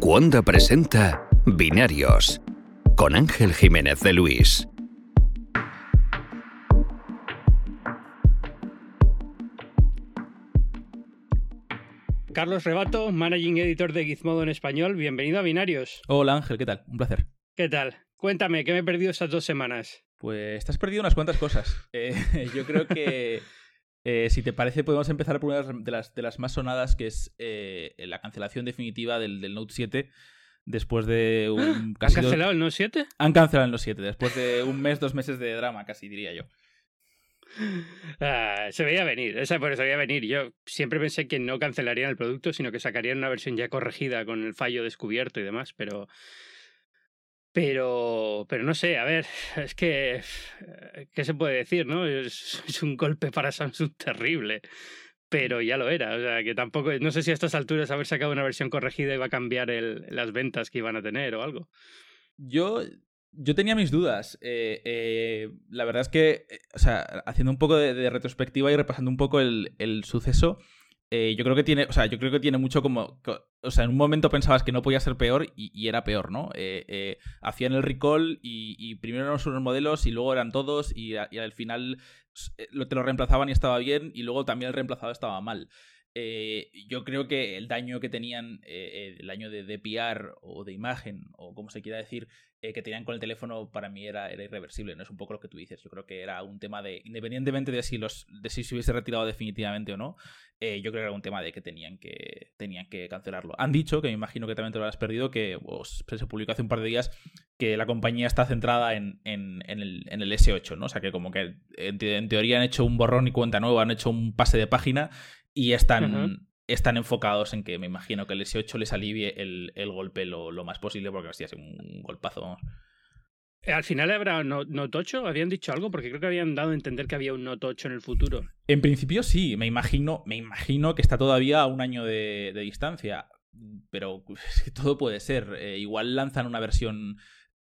Cuonda presenta Binarios con Ángel Jiménez de Luis. Carlos Rebato, Managing Editor de Gizmodo en español. Bienvenido a Binarios. Hola Ángel, ¿qué tal? Un placer. ¿Qué tal? Cuéntame, ¿qué me he perdido esas dos semanas? Pues te has perdido unas cuantas cosas. Eh, yo creo que, eh, si te parece, podemos empezar por una de las, de las más sonadas, que es eh, la cancelación definitiva del, del, Note 7. Después de un. Casi ¿Han cancelado el Note 7? Han cancelado el Note 7, después de un mes, dos meses de drama, casi diría yo. Ah, se veía venir, esa por eso veía venir. Yo siempre pensé que no cancelarían el producto, sino que sacarían una versión ya corregida con el fallo descubierto y demás, pero. Pero, pero no sé, a ver, es que, ¿qué se puede decir, no? Es, un golpe para Samsung terrible, pero ya lo era, o sea, que tampoco, no sé si a estas alturas haber sacado una versión corregida iba a cambiar el, las ventas que iban a tener o algo. Yo yo tenía mis dudas. Eh, eh, la verdad es que, eh, o sea, haciendo un poco de, de retrospectiva y repasando un poco el, el suceso, eh, yo creo que tiene, o sea, yo creo que tiene mucho como, o sea, en un momento pensabas que no podía ser peor y, era peor, ¿no? Eh, eh, hacían el recall y, primero eran unos modelos y luego eran todos y al final te lo reemplazaban y estaba bien y luego también el reemplazado estaba mal. Eh, yo creo que el daño que tenían, eh, el daño de, de, o de imagen, o como se quiera decir, eh, que tenían con el teléfono, para mí era, irreversible. No es un poco lo que tú dices. Yo creo que era un tema de, independientemente de si, los, de si se hubiese retirado definitivamente o no, yo creo que era un tema de que tenían que, tenían que cancelarlo. Han dicho, que me imagino que también te lo has perdido, que pues, se publicó hace un par de días que la compañía está centrada en, en, en, el, en el, S8, ¿no? O sea que como que en teoría han hecho un borrón y cuenta nueva, han hecho un pase de página y están, uh -huh. están enfocados en que me imagino que el S8 les alivie el, el golpe lo, lo, más posible, porque así hace un golpazo, vamos. ¿Al final habrá Note 8? ¿Habían dicho algo? Porque creo que habían dado a entender que había un Note 8 en el futuro. En principio sí, me imagino, me imagino que está todavía a un año de, de distancia. Pero es que todo puede ser. Eh, igual lanzan una versión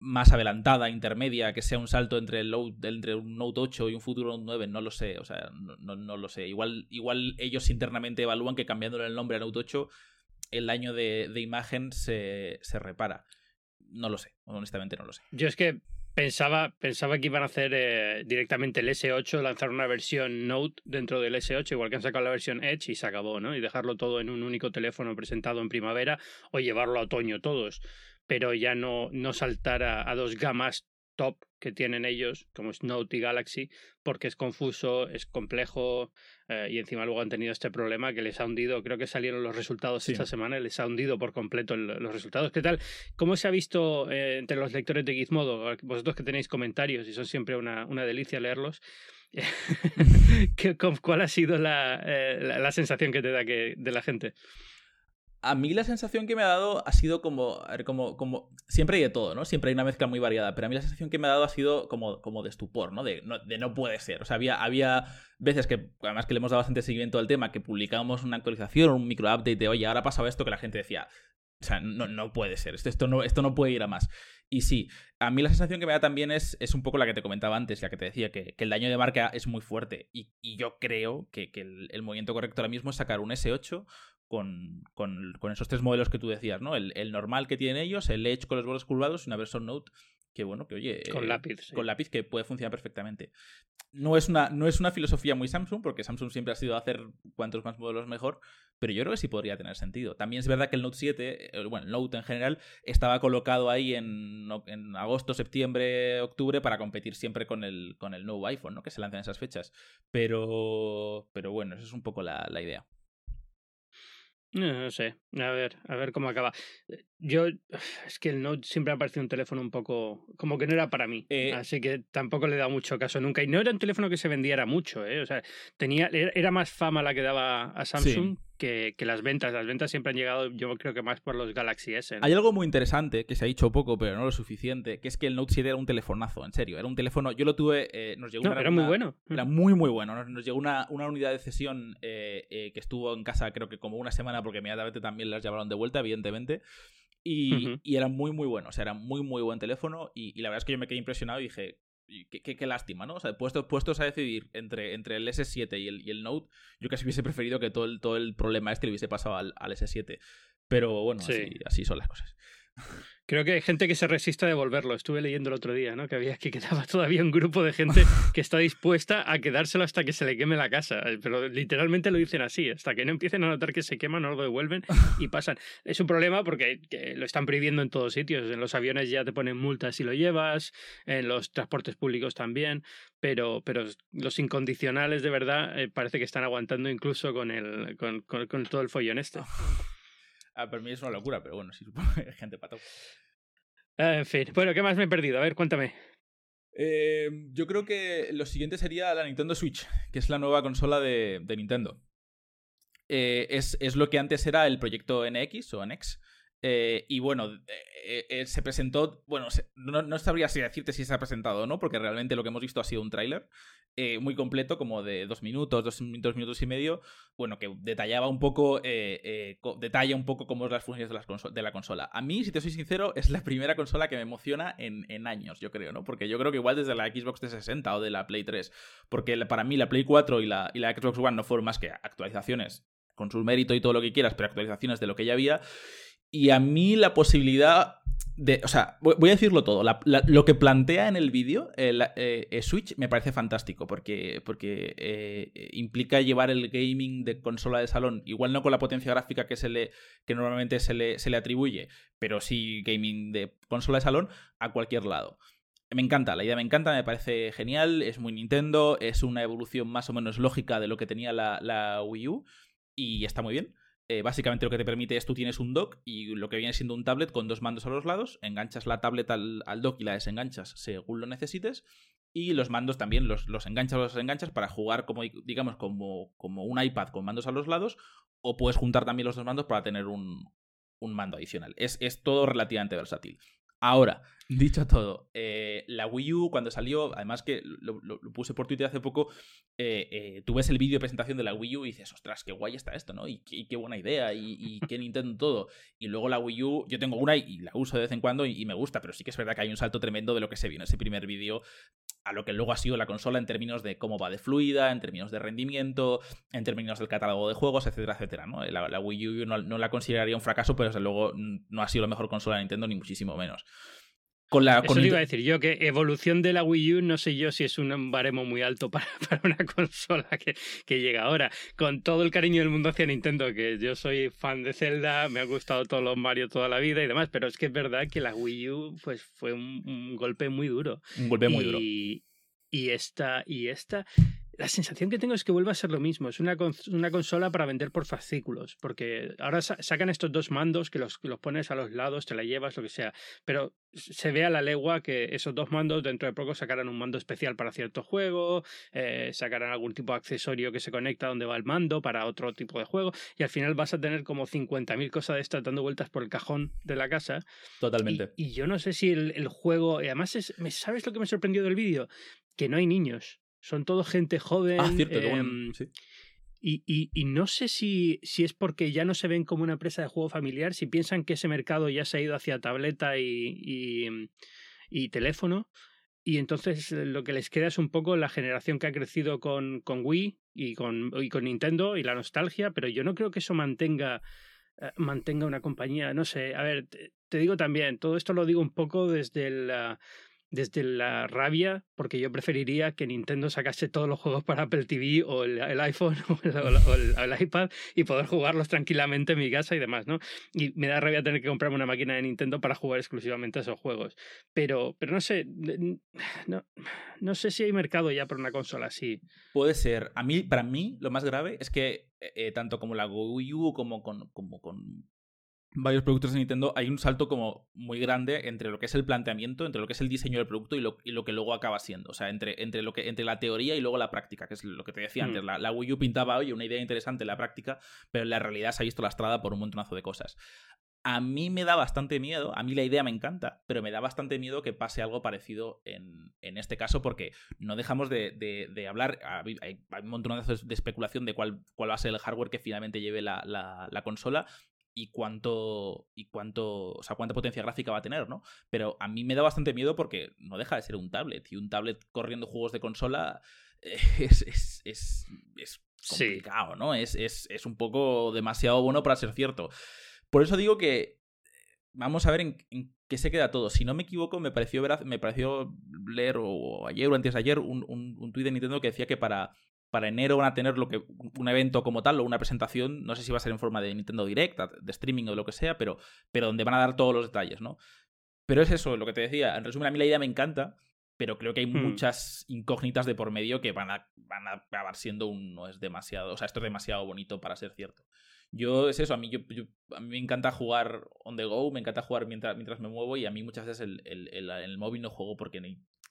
más adelantada, intermedia, que sea un salto entre, el entre un Note 8 y un futuro Note 9, no lo sé, o sea, no, no, no, lo sé. Igual, igual ellos internamente evalúan que cambiándole el nombre a Note 8, el daño de, de imagen se, se, repara. No lo sé, honestamente no lo sé. Yo es que pensaba, pensaba que iban a hacer eh, directamente el S8, lanzar una versión Note dentro del S8, igual que han sacado la versión Edge y se acabó, ¿no? Y dejarlo todo en un único teléfono presentado en primavera o llevarlo a otoño todos pero ya no, no saltar a, a, dos gamas top que tienen ellos, como es Note y Galaxy, porque es confuso, es complejo eh, y encima luego han tenido este problema que les ha hundido, creo que salieron los resultados sí. esta semana, les ha hundido por completo el, los resultados. ¿Qué tal? ¿Cómo se ha visto eh, entre los lectores de Gizmodo? Vosotros que tenéis comentarios y son siempre una, una delicia leerlos. ¿Cuál ha sido la, eh, la, la, sensación que te da que, de la gente? A mí la sensación que me ha dado ha sido como, como, como, siempre hay de todo, ¿no? Siempre hay una mezcla muy variada, pero a mí la sensación que me ha dado ha sido como, como de estupor, ¿no? De, no, de no puede ser. O sea, había, había veces que, además que le hemos dado bastante seguimiento al tema, que publicábamos una actualización, un micro update de, oye, ahora ha pasado esto que la gente decía, o sea, no, no puede ser, esto, esto, no, esto no puede ir a más. Y sí, a mí la sensación que me da también es, es un poco la que te comentaba antes, la que te decía, que, que el daño de marca es muy fuerte. Y, y yo creo que, que el, el, movimiento correcto ahora mismo es sacar un S8 con, con, con, esos tres modelos que tú decías, ¿no? El, el, normal que tienen ellos, el Edge con los bordes curvados y una versión Note que, bueno, que oye... Con eh, lápiz. Sí. Con lápiz que puede funcionar perfectamente. No es, una, no es una filosofía muy Samsung, porque Samsung siempre ha sido hacer cuantos más modelos mejor, pero yo creo que sí podría tener sentido. También es verdad que el Note 7, eh, bueno, el Note en general, estaba colocado ahí en, en agosto, septiembre, octubre para competir siempre con el, con el nuevo iPhone, ¿no? Que se lanza en esas fechas. Pero, pero bueno, esa es un poco la, la idea. No, no, sé, a ver, a ver cómo acaba. Yo, es que el Note siempre ha parecido un teléfono un poco, como que no era para mí, eh, así que tampoco le he dado mucho caso nunca. Y no era un teléfono que se vendiera mucho, ¿eh? O sea, tenía, era más fama la que daba a Samsung sí. Que, que, las ventas. Las ventas siempre han llegado, yo creo que más por los Galaxy S. ¿no? Hay algo muy interesante, que se ha dicho poco, pero no lo suficiente, que es que el Note 7 era un telefonazo, en serio. Era un teléfono, yo lo tuve, eh, nos llegó no, una, Era muy bueno. Era muy, muy bueno. Nos, nos llegó una, una, unidad de cesión eh, eh, que estuvo en casa creo que como una semana, porque inmediatamente también las llevaron de vuelta, evidentemente. Y, uh -huh. y, era muy, muy bueno. O sea, era muy, muy buen teléfono. Y, y, la verdad es que yo me quedé impresionado y dije, qué, qué, qué lástima, ¿no? O sea, puestos, puestos a decidir entre, entre el S7 y el, y el, Note, yo casi hubiese preferido que todo el, todo el problema este le hubiese pasado al, al S7. Pero bueno, así son las cosas. Creo que hay gente que se resiste a devolverlo. Estuve leyendo el otro día, ¿no? Que había que quedaba todavía un grupo de gente que está dispuesta a quedárselo hasta que se le queme la casa. Eh, pero literalmente lo dicen así. Hasta que no empiecen a notar que se quema, no lo devuelven y pasan. Es un problema porque lo están prohibiendo en todos sitios. En los aviones ya te ponen multas si lo llevas, en los transportes públicos también. Pero, pero los incondicionales de verdad eh, parece que están aguantando incluso con, el, con, con todo el follón este. Ah, para mí es una locura, pero bueno, sí supongo que hay gente pato. en fin, bueno, ¿qué más me he perdido? A ver, cuéntame. Eh, yo creo que lo siguiente sería la Nintendo Switch, que es la nueva consola de, Nintendo. Eh, es, es, lo que antes era el proyecto NX o NX. Eh, y bueno, se presentó. Bueno, no, no, sabría si decirte si se ha presentado o no, porque realmente lo que hemos visto ha sido un tráiler. Eh, muy completo, como de dos minutos, dos, minutos y medio, bueno, que detallaba un poco, eh, eh, detalla un poco cómo es las funciones de, la consola. A mí, si te soy sincero, es la primera consola que me emociona en, años, yo creo, ¿no? Porque yo creo que igual desde la Xbox 360 o de la Play 3, porque para mí la Play 4 y la, y la Xbox One no fueron más que actualizaciones, con su mérito y todo lo que quieras, pero actualizaciones de lo que ya había. Y a mí la posibilidad o sea, voy a decirlo todo. lo que plantea en el vídeo eh, eh, Switch me parece fantástico porque, porque eh, implica llevar el gaming de consola de salón, igual no con la potencia gráfica que, se le, que normalmente se le, se le atribuye, pero sí gaming de consola de salón a cualquier lado. Me encanta, la idea me encanta, me parece genial, es muy Nintendo, es una evolución más o menos lógica de lo que tenía la Wii U y está muy bien. Eh, básicamente lo que te permite es tú tienes un dock y lo que viene siendo un tablet con dos mandos a los lados, enganchas la tablet al, dock y la desenganchas según lo necesites y los mandos también los, los enganchas o los enganchas para jugar como digamos como, como un iPad con mandos a los lados o puedes juntar también los dos mandos para tener un, un mando adicional. Es, es todo relativamente versátil. Ahora, dicho todo, eh, la Wii U cuando salió, además que lo, puse por Twitter hace poco, eh, eh, tú ves el vídeo de presentación de la Wii U y dices, ostras, qué guay está esto, ¿no? Y, qué buena idea, y, qué Nintendo todo. Y luego la Wii U, yo tengo una y, la uso de vez en cuando y, me gusta, pero sí que es verdad que hay un salto tremendo de lo que se vio en ese primer vídeo a lo que luego ha sido la consola en términos de cómo va de fluida, en términos de rendimiento, en términos del catálogo de juegos, etcétera, etcétera. ¿no? La, Wii U no, no, la consideraría un fracaso, pero desde luego no ha sido la mejor consola de Nintendo, ni muchísimo menos. Con la, Eso iba a decir yo, que evolución de la Wii U no sé yo si es un baremo muy alto para, para una consola que, que, llega ahora. Con todo el cariño del mundo hacia Nintendo, que yo soy fan de Zelda, me ha gustado todos los Mario toda la vida y demás, pero es que es verdad que la Wii U pues, fue un, golpe muy duro. Un golpe muy duro. Y esta, y esta la sensación que tengo es que vuelve a ser lo mismo. Es una, una consola para vender por fascículos. Porque ahora sacan estos dos mandos que los, los pones a los lados, te la llevas, lo que sea. Pero se ve a la legua que esos dos mandos dentro de poco sacarán un mando especial para cierto juego, eh, sacarán algún tipo de accesorio que se conecta donde va el mando para otro tipo de juego. Y al final vas a tener como 50.000 cosas de estas dando vueltas por el cajón de la casa. Totalmente. Y, yo no sé si el, el juego. Y además, es, ¿sabes lo que me sorprendió del vídeo? Que no hay niños. Son todo gente joven. Ah, cierto, em, y, y, no sé si, si es porque ya no se ven como una empresa de juego familiar, si piensan que ese mercado ya se ha ido hacia tableta y, y, teléfono. Y entonces eh, lo que les queda es un poco la generación que ha crecido con, con Wii y con, y con Nintendo y la nostalgia, pero yo no creo que eso mantenga, eh, mantenga una compañía. No sé, a ver, te, digo también, todo esto lo digo un poco desde el desde la rabia, porque yo preferiría que Nintendo sacase todos los juegos para Apple TV o el, iPhone o, el, iPad y poder jugarlos tranquilamente en mi casa y demás, ¿no? Y me da rabia tener que comprarme una máquina de Nintendo para jugar exclusivamente a esos juegos. Pero, pero no sé, no, no sé si hay mercado ya para una consola así. Puede ser. A mí, para mí, lo más grave es que eh, eh, tanto como la Wii U como con, como con varios productos de Nintendo, hay un salto como muy grande entre lo que es el planteamiento, entre lo que es el diseño del producto y lo, y lo que luego acaba siendo. O sea, entre, entre, lo que, entre la teoría y luego la práctica, que es lo que te decía antes. Mm. La, la, Wii U pintaba, hoy una idea interesante en la práctica, pero en la realidad se ha visto lastrada por un montonazo de cosas. A mí me da bastante miedo, a mí la idea me encanta, pero me da bastante miedo que pase algo parecido en, en este caso, porque no dejamos de, de, hablar, hay, hay, un montón de especulación de cuál, cuál va a ser el hardware que finalmente lleve la, la, la consola, y cuánto y cuánto, o sea, cuánta potencia gráfica va a tener, ¿no? Pero a mí me da bastante miedo porque no deja de ser un tablet y un tablet corriendo juegos de consola es, es, es, es complicado, ¿no? Es, es, un poco demasiado bueno para ser cierto. Por eso digo que vamos a ver en, qué se queda todo. Si no me equivoco, me pareció, ver, me pareció leer o ayer o antes de ayer un, un, un tuit de Nintendo que decía que para, para enero van a tener lo que un evento como tal o una presentación, no sé si va a ser en forma de Nintendo Direct, de streaming o lo que sea, pero, pero donde van a dar todos los detalles, ¿no? Pero es eso, lo que te decía. En resumen, a mí la idea me encanta, pero creo que hay hmm. muchas incógnitas de por medio que van a, van a acabar siendo un no es demasiado, o sea, esto es demasiado bonito para ser cierto. Yo es eso, a mí, yo, a mí me encanta jugar on the go, me encanta jugar mientras, mientras me muevo y a mí muchas veces el, el, el, móvil no juego porque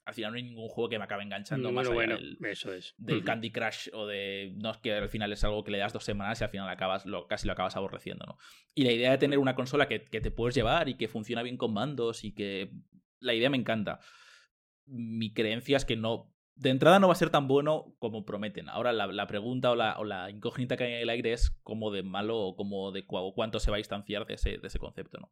al final no hay ningún juego que me acabe enganchando más allá bueno, del, eso es. del Candy Crush o de no es que al final es algo que le das dos semanas y al final acabas lo, casi lo acabas aborreciendo, ¿no? Y la idea de tener una consola que, que te puedes llevar y que funciona bien con mandos y que la idea me encanta. Mi creencia es que no de entrada no va a ser tan bueno como prometen. Ahora la, pregunta o la, o la, incógnita que hay en el aire es cómo de malo o cómo de cuánto se va a distanciar de ese, de ese concepto, ¿no?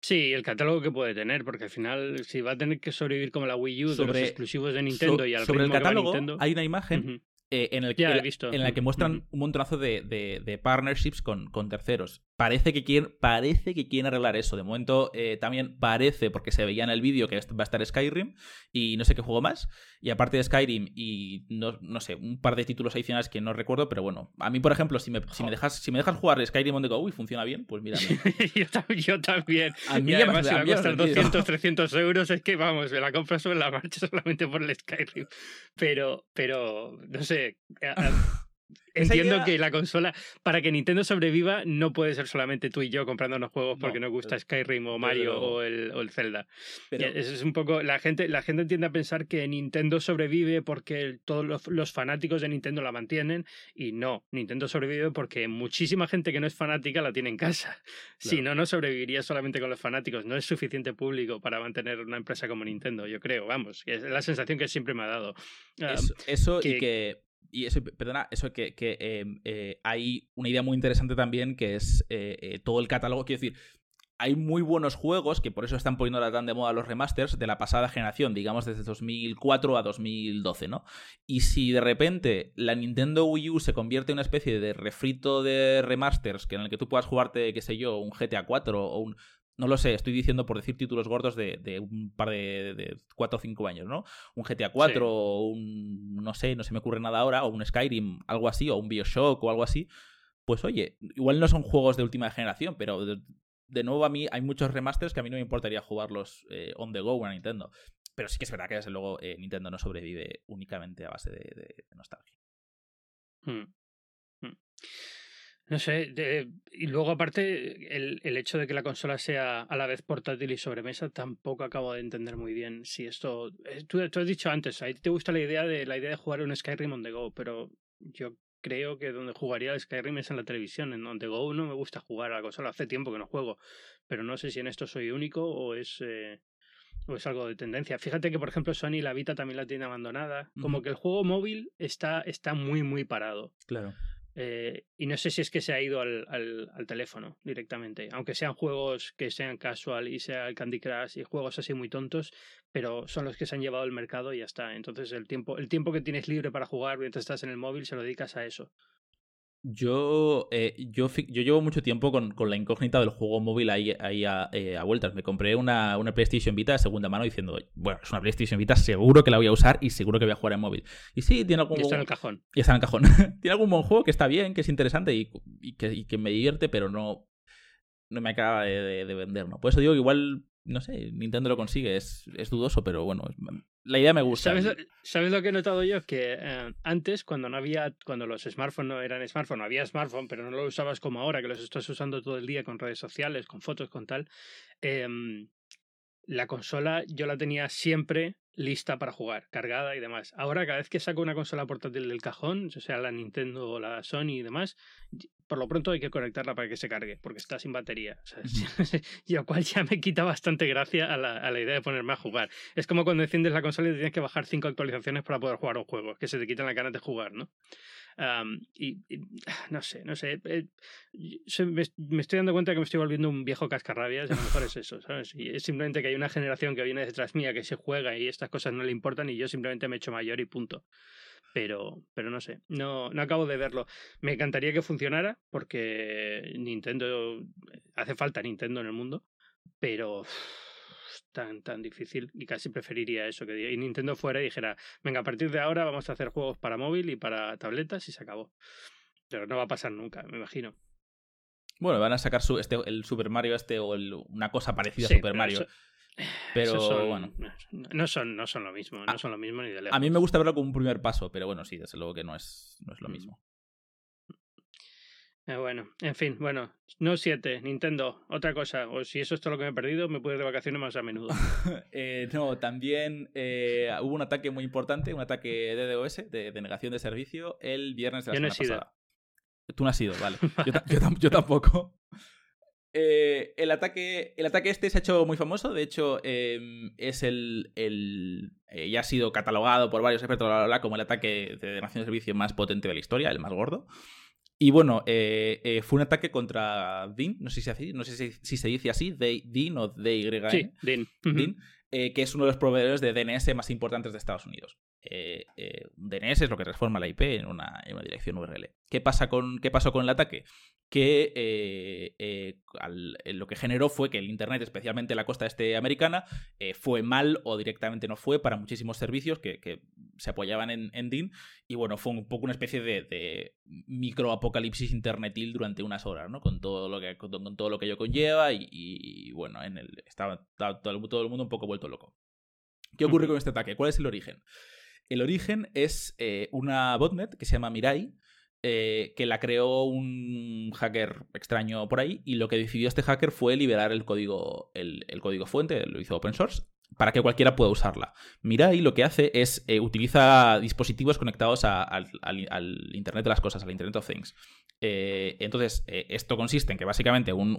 Sí, el catálogo que puede tener, porque al final si va a tener que sobrevivir como la Wii U sobre, de los exclusivos de Nintendo y al sobre el catálogo hay una imagen eh, en, el que, en la que muestran un montonazo de, de, partnerships con, con, terceros. Parece que, quieren, parece que quieren arreglar eso. De momento eh, también parece, porque se veía en el vídeo que va a estar Skyrim y no sé qué juego más. Y aparte de Skyrim y no, no sé, un par de títulos adicionales que no recuerdo, pero bueno. A mí, por ejemplo, si me, si me, dejas, si me dejas jugar Skyrim on the go y funciona bien, pues mira. yo, también. A mí y además, si va a costar 200, 300 euros, es que vamos, me la compro sobre la marcha solamente por el Skyrim. Pero, pero, no sé eh, entiendo que la consola, para que Nintendo sobreviva, no puede ser solamente tú y yo comprando unos juegos porque nos gusta Skyrim o Mario o, el, o, el, Zelda. Eso es un poco. La gente, la gente tiende a pensar que Nintendo sobrevive porque todos los, fanáticos de Nintendo la mantienen. Y no, Nintendo sobrevive porque muchísima gente que no es fanática la tiene en casa. Si no, no sobreviviría solamente con los fanáticos. No es suficiente público para mantener una empresa como Nintendo, yo creo. Vamos, es la sensación que siempre me ha dado. Eso, y que y eso, perdona, eso que, que em, eh, hay una idea muy interesante también que es eh, eh, todo el catálogo. Quiero decir, hay muy buenos juegos que por eso están poniendo tan de moda los remasters de la pasada generación, digamos desde 2004 a 2012, ¿no? Y si de repente la Nintendo Wii U se convierte en una especie de refrito de remasters que en el que tú puedas jugarte, qué sé yo, un GTA 4 o un no lo sé, estoy diciendo por decir títulos gordos de, un par de, de 4 o 5 años, ¿no? Un GTA 4 o un, no sé, no se me ocurre nada ahora, o un Skyrim, algo así, o un Bioshock o algo así. Pues oye, igual no son juegos de última generación, pero de, nuevo a mí hay muchos remasters que a mí no me importaría jugarlos eh, on the go en Nintendo. Pero sí que es verdad que desde luego eh, Nintendo no sobrevive únicamente a base de, nostalgia. Hmm. Hmm. No sé, y luego aparte el, el, hecho de que la consola sea a la vez portátil y sobremesa, tampoco acabo de entender muy bien si esto... Eh, tú, has dicho antes, a ti te gusta la idea de la idea de jugar un Skyrim on the go, pero yo creo que donde jugaría el Skyrim es en la televisión, en on the go no me gusta jugar a la consola, hace tiempo que no juego, pero no sé si en esto soy único o es... Eh, o es algo de tendencia. Fíjate que, por ejemplo, Sony la Vita también la tiene abandonada. Como que el juego móvil está, está muy, muy parado. Claro. Eh, y no sé si es que se ha ido al, al, teléfono directamente, aunque sean juegos que sean casual y sea el Candy Crush y juegos así muy tontos, pero son los que se han llevado al mercado y ya está. Entonces el tiempo, el tiempo que tienes libre para jugar mientras estás en el móvil se lo dedicas a eso. Yo, eh, yo, yo llevo mucho tiempo con, con, la incógnita del juego móvil ahí, ahí a, eh, a, vueltas. Me compré una, una, PlayStation Vita de segunda mano diciendo, bueno, es una PlayStation Vita, seguro que la voy a usar y seguro que voy a jugar en móvil. Y sí, tiene algún... Y está en el cajón. Y está en el cajón. tiene algún buen juego que está bien, que es interesante y, y, que, y que, me divierte, pero no, no me acaba de, de, vender, ¿no? Por eso digo que igual no sé, Nintendo lo consigue, es, es dudoso, pero bueno, la idea me gusta. ¿Sabes, lo que he notado yo? Que eh, antes, cuando no había, cuando los smartphones no eran smartphones, había smartphone, pero no lo usabas como ahora, que los estás usando todo el día con redes sociales, con fotos, con tal, em, la consola yo la tenía siempre lista para jugar, cargada y demás. Ahora, cada vez que saco una consola portátil del cajón, sea la Nintendo o la Sony y demás, por lo pronto hay que conectarla para que se cargue, porque está sin batería. y lo cual ya me quita bastante gracia a la, a la, idea de ponerme a jugar. Es como cuando enciendes la consola y tienes que bajar cinco actualizaciones para poder jugar un juego, que se te quitan la ganas de jugar, ¿no? Y, no sé, no sé. Eh, me, estoy dando cuenta que me estoy volviendo un viejo cascarrabias y a lo mejor es eso, ¿sabes? Y es simplemente que hay una generación que viene detrás mía que se juega y estas cosas no le importan y yo simplemente me he hecho mayor y punto. pero, pero no sé, no, no acabo de verlo. Me encantaría que funcionara porque Nintendo, hace falta Nintendo en el mundo, pero tan, tan difícil y casi preferiría eso que y Nintendo fuera y dijera, venga, a partir de ahora vamos a hacer juegos para móvil y para tabletas y se acabó. Pero no va a pasar nunca, me imagino. Bueno, van a sacar su, este, el Super Mario este o una cosa parecida a Super Mario. pero bueno. No son, no son lo mismo, no son lo mismo ni de lejos. A mí me gusta verlo como un primer paso, pero bueno, sí, desde luego que no es, no es lo mm. mismo. Eh, bueno, en fin, bueno, no 7, Nintendo, otra cosa, o si eso es todo lo que me he perdido, me puedo ir de vacaciones más a menudo. eh, no, también eh, hubo un ataque muy importante, un ataque de DDoS, de, negación de servicio, el viernes de la semana pasada. Tú no has ido, vale. yo, tampoco. Eh, el, ataque, el ataque este se ha hecho muy famoso, de hecho em, es el, el ya ha sido catalogado por varios expertos como el ataque de negación de servicio más potente de la historia, el más gordo. Y bueno, eh, eh, fue un ataque contra Dean, no sé si, así, no sé si, se dice así, Dean o DY. Sí, Dean. Eh, que es uno de los proveedores de DNS más importantes de Estados Unidos. DNS es lo que transforma la IP en una, en una dirección URL. ¿Qué, pasa con, ¿Qué pasó con el ataque? que eh, eh, eh, lo que generó fue que el Internet, especialmente la costa este americana, fue mal o directamente no fue para muchísimos servicios que, se apoyaban en, en, DIN. Y bueno, fue un poco una especie de, de microapocalipsis internetil durante unas horas, ¿no? Con todo lo que, con, todo lo que ello conlleva y, bueno, en el, estaba, todo, el, todo, el, mundo un poco vuelto loco. ¿Qué ocurre con este ataque? ¿Cuál es el origen? El origen es una botnet que se llama Mirai, eh, que la creó un hacker extraño por ahí y lo que decidió este hacker fue liberar el código, el, código fuente, lo hizo open source, para que cualquiera pueda usarla. Mirai lo que hace es eh, utiliza dispositivos conectados al, Internet de las cosas, al Internet of Things. Eh, entonces, esto consiste en que básicamente un,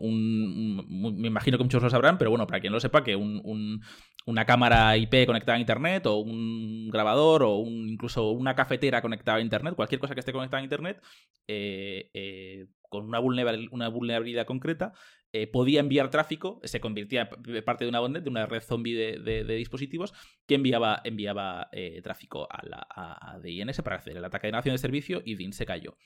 Me imagino que muchos lo sabrán, pero bueno, para quien lo sepa, que un, una cámara IP conectada a Internet o un grabador o incluso una cafetera conectada a Internet, cualquier cosa que esté conectada a Internet, eh, eh, con una una vulnerabilidad concreta, eh, podía enviar tráfico, se convertía en parte de una botnet, de una red zombie de, dispositivos, que enviaba, enviaba tráfico a, la, a, DNS para hacer el ataque de nación de servicio y DIN se cayó.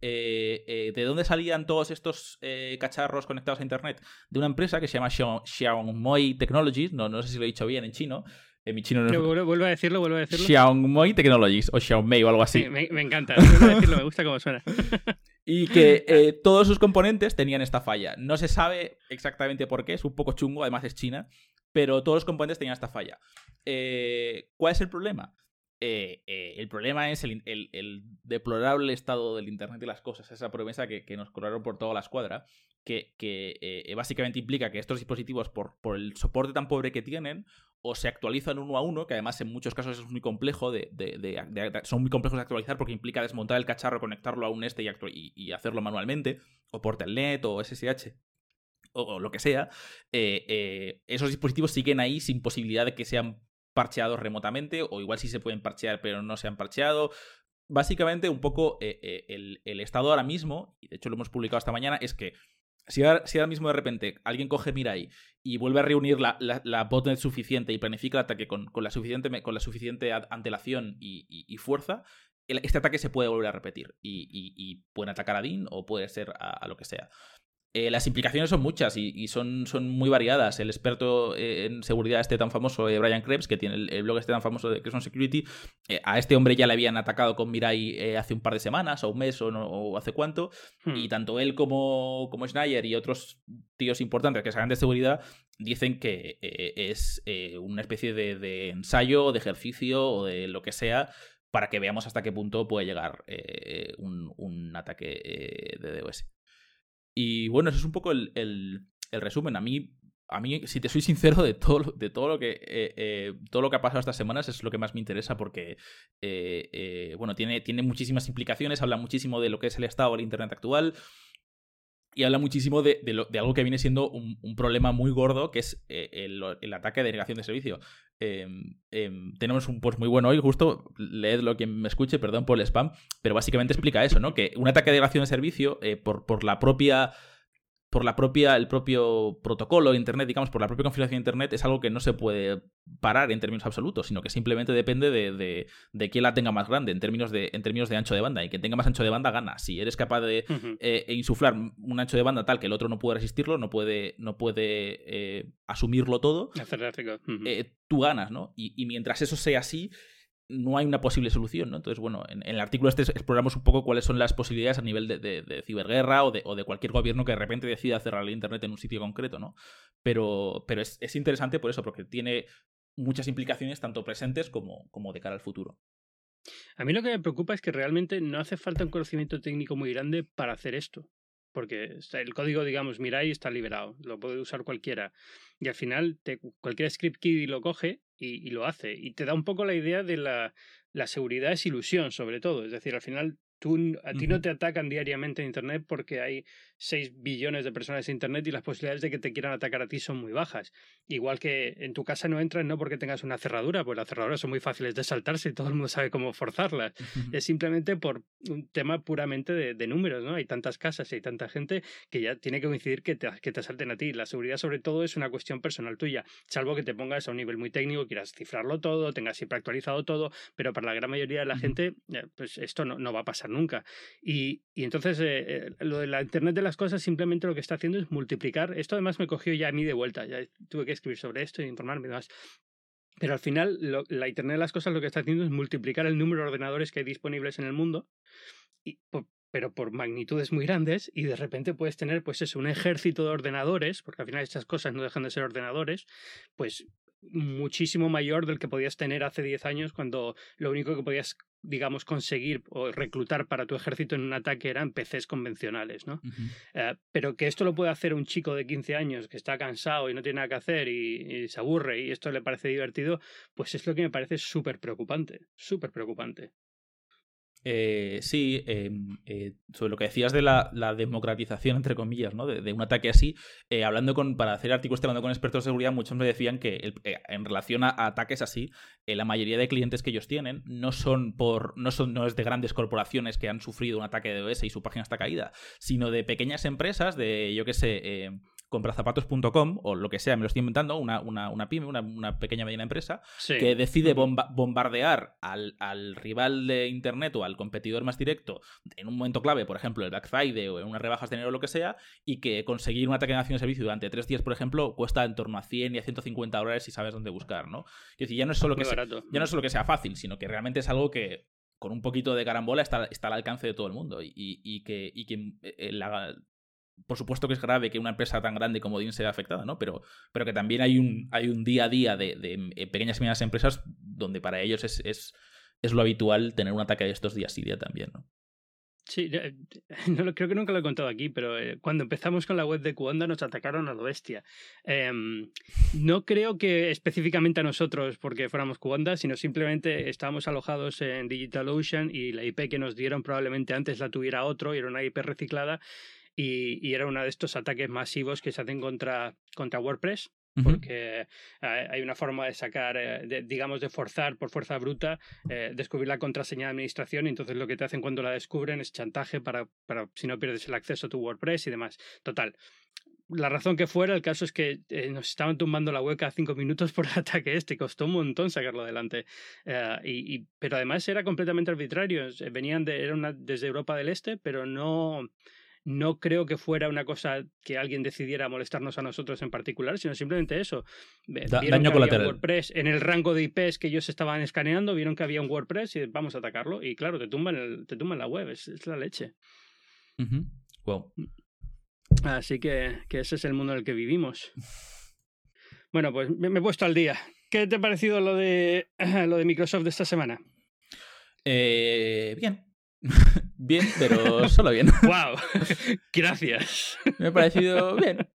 ¿De dónde salían todos estos cacharros conectados a Internet? De una empresa que se llama Xiaomi Technologies, no, no sé si lo he dicho bien en chino, en mi chino no, vuelvo a decirlo, vuelvo a decirlo. Xiaomi Technologies o Xiaomi o algo así. me, encanta, vuelvo a decirlo, me gusta cómo suena. y que eh, todos sus componentes tenían esta falla. No se sabe exactamente por qué, es un poco chungo, además es China, pero todos los componentes tenían esta falla. Eh, ¿Cuál es el problema? Eh, el problema es el, deplorable estado del Internet de las cosas, esa promesa que, nos colaron por toda la escuadra, que, básicamente implica que estos dispositivos, por, por, el soporte tan pobre que tienen, o se actualizan uno a uno, que además en muchos casos es muy complejo de, son muy complejos de actualizar porque implica desmontar el cacharro, conectarlo a un este y, hacerlo manualmente, o por telnet o SSH. O, lo que sea, eh, eh, esos dispositivos siguen ahí sin posibilidad de que sean parcheados remotamente, o igual sí se pueden parchear, pero no se han parcheado. Básicamente, un poco eh, el, el, estado ahora mismo, y de hecho lo hemos publicado esta mañana, es que si ahora, mismo de repente alguien coge Mirai y vuelve a reunir la, la, botnet suficiente y planifica el ataque con, la, suficiente, con la suficiente antelación y, fuerza, este ataque se puede volver a repetir y, pueden atacar a Dean o puede ser a lo que sea. Eh, las implicaciones son muchas y, son, son, muy variadas. El experto eh, en seguridad este tan famoso, eh, Brian Krebs, que tiene el, blog este tan famoso de Crescent Security, a este hombre ya le habían atacado con Mirai hace un par de semanas o un mes o, no, hace cuánto. Hmm. Y tanto él como, como Schneier y otros tíos importantes que saben de seguridad dicen que es una especie de, de ensayo, de ejercicio o de lo que sea para que veamos hasta qué punto puede llegar un, un, ataque de DOS. Y bueno, eso es un poco el, resumen. A mí, a mí, si te soy sincero, de todo, de todo lo que eh, eh, todo lo que ha pasado estas semanas es lo que más me interesa porque eh, bueno, tiene, tiene muchísimas implicaciones, habla muchísimo de lo que es el estado del Internet actual. Y habla muchísimo de, algo que viene siendo un, problema muy gordo, que es el, ataque de negación de servicio. Em, em, tenemos un post muy bueno hoy, justo, leedlo quien me escuche, perdón por el spam, pero básicamente explica eso, ¿no? Que un ataque de negación de servicio, por, por la propia por la propia, el propio protocolo de Internet, digamos, por la propia configuración de Internet, es algo que no se puede parar en términos absolutos, sino que simplemente depende de, de, quién la tenga más grande en términos, de, en términos de ancho de banda. Y quien tenga más ancho de banda gana. Si eres capaz de eh, e insuflar un ancho de banda tal que el otro no puede resistirlo, no puede, no puede eh, asumirlo todo, eh, tú ganas, ¿no? y mientras eso sea así, no hay una posible solución, ¿no? Entonces, bueno, en, el artículo este exploramos un poco cuáles son las posibilidades a nivel de, ciberguerra o de, o de, cualquier gobierno que de repente decida cerrar el Internet en un sitio concreto, ¿no? Pero, pero es, interesante por eso, porque tiene muchas implicaciones tanto presentes como, de cara al futuro. A mí lo que me preocupa es que realmente no hace falta un conocimiento técnico muy grande para hacer esto. Porque el código, digamos, Mirai está liberado, lo puede usar cualquiera. Y al final, cualquier script key lo coge y, lo hace. Y te da un poco la idea de la, la seguridad es ilusión, sobre todo. Es decir, al final Tú, a ti no te atacan diariamente en Internet porque hay 6 billones de personas en Internet y las posibilidades de que te quieran atacar a ti son muy bajas. Igual que en tu casa no entran no porque tengas una cerradura, pues las cerraduras son muy fáciles de saltarse y todo el mundo sabe cómo forzarlas. Es simplemente por un tema puramente de, números, ¿no? Hay tantas casas y hay tanta gente que ya tiene que coincidir que te, que te salten a ti. La seguridad sobre todo es una cuestión personal tuya, salvo que te pongas a un nivel muy técnico, quieras cifrarlo todo, tengas siempre actualizado todo, pero para la gran mayoría de la gente, eh, pues esto no, no va a pasar nunca. Y, y entonces eh, eh, lo de la Internet de las cosas simplemente lo que está haciendo es multiplicar. Esto además me cogió ya a mí de vuelta, ya tuve que escribir sobre esto y informarme más. Pero al final la Internet de las cosas lo que está haciendo es multiplicar el número de ordenadores que hay disponibles en el mundo. Y, pero por magnitudes muy grandes y de repente puedes tener pues eso, un ejército de ordenadores, porque al final estas cosas no dejan de ser ordenadores, pues muchísimo mayor del que podías tener hace 10 años cuando lo único que podías digamos conseguir o reclutar para tu ejército en un ataque eran PCs convencionales, ¿no? Eh, pero que esto lo puede hacer un chico de 15 años que está cansado y no tiene nada que hacer y, y se aburre y esto le parece divertido, pues es lo que me parece súper preocupante, súper preocupante. Eh, sí, em, eh, sobre lo que decías de la, democratización, entre comillas, ¿no? de, un ataque así, eh, hablando con, para hacer artículos hablando con expertos de seguridad, muchos me decían que en relación a, ataques así, la mayoría de clientes que ellos tienen no son por, no son, no es de grandes corporaciones que han sufrido un ataque de OS y su página está caída, sino de pequeñas empresas, de, yo qué sé, em, comprazapatos.com o lo que sea, me lo estoy inventando, una, una, una pyme, una, pequeña mediana empresa, que decide bombardear al, al, rival de Internet o al competidor más directo en un momento clave, por ejemplo, el Black Friday o en unas rebajas de enero o lo que sea, y que conseguir un ataque de acción de servicio durante tres días, por ejemplo, cuesta en torno a 100 y a 150 dólares si sabes dónde buscar, ¿no? Es decir, ya no es solo, que sea, ya no es solo que sea fácil, sino que realmente es algo que con un poquito de carambola está, está al alcance de todo el mundo y, y, que, y que eh, la, por supuesto que es grave que una empresa tan grande como DIN sea afectada, ¿no? Pero, pero que también hay un, hay un día a día de, de pequeñas y medianas empresas donde para ellos es, es, es, lo habitual tener un ataque de estos días y día también, ¿no? Sí, no, creo que nunca lo he contado aquí, pero eh, cuando empezamos con la web de Cuonda nos atacaron a lo bestia. Em, no creo que específicamente a nosotros porque fuéramos Cuonda, sino simplemente estábamos alojados en DigitalOcean y la IP que nos dieron probablemente antes la tuviera otro y era una IP reciclada y, era uno de estos ataques masivos que se hacen contra, contra WordPress porque hay una forma de sacar, eh, digamos, de forzar por fuerza bruta, eh, descubrir la contraseña de administración y entonces lo que te hacen cuando la descubren es chantaje para, para si no pierdes el acceso a tu WordPress y demás. Total. La razón que fuera, el caso es que eh, nos estaban tumbando la cada cinco minutos por el ataque este, costó un montón sacarlo adelante. y, pero además era completamente arbitrario. Venían de, era una, desde Europa del Este, pero no, no creo que fuera una cosa que alguien decidiera molestarnos a nosotros en particular, sino simplemente eso. daño colateral. WordPress en el rango de IPs que ellos estaban escaneando, vieron que había un WordPress y vamos a atacarlo. Y claro, te tumban, el, te tumban la web, es, la leche. wow. Así que, que, ese es el mundo en el que vivimos. Bueno, pues me, he puesto al día. ¿Qué te ha parecido lo de, lo de Microsoft de esta semana? Eh, bien, bien, pero solo bien. ¡Wow! Gracias. Me ha parecido bien.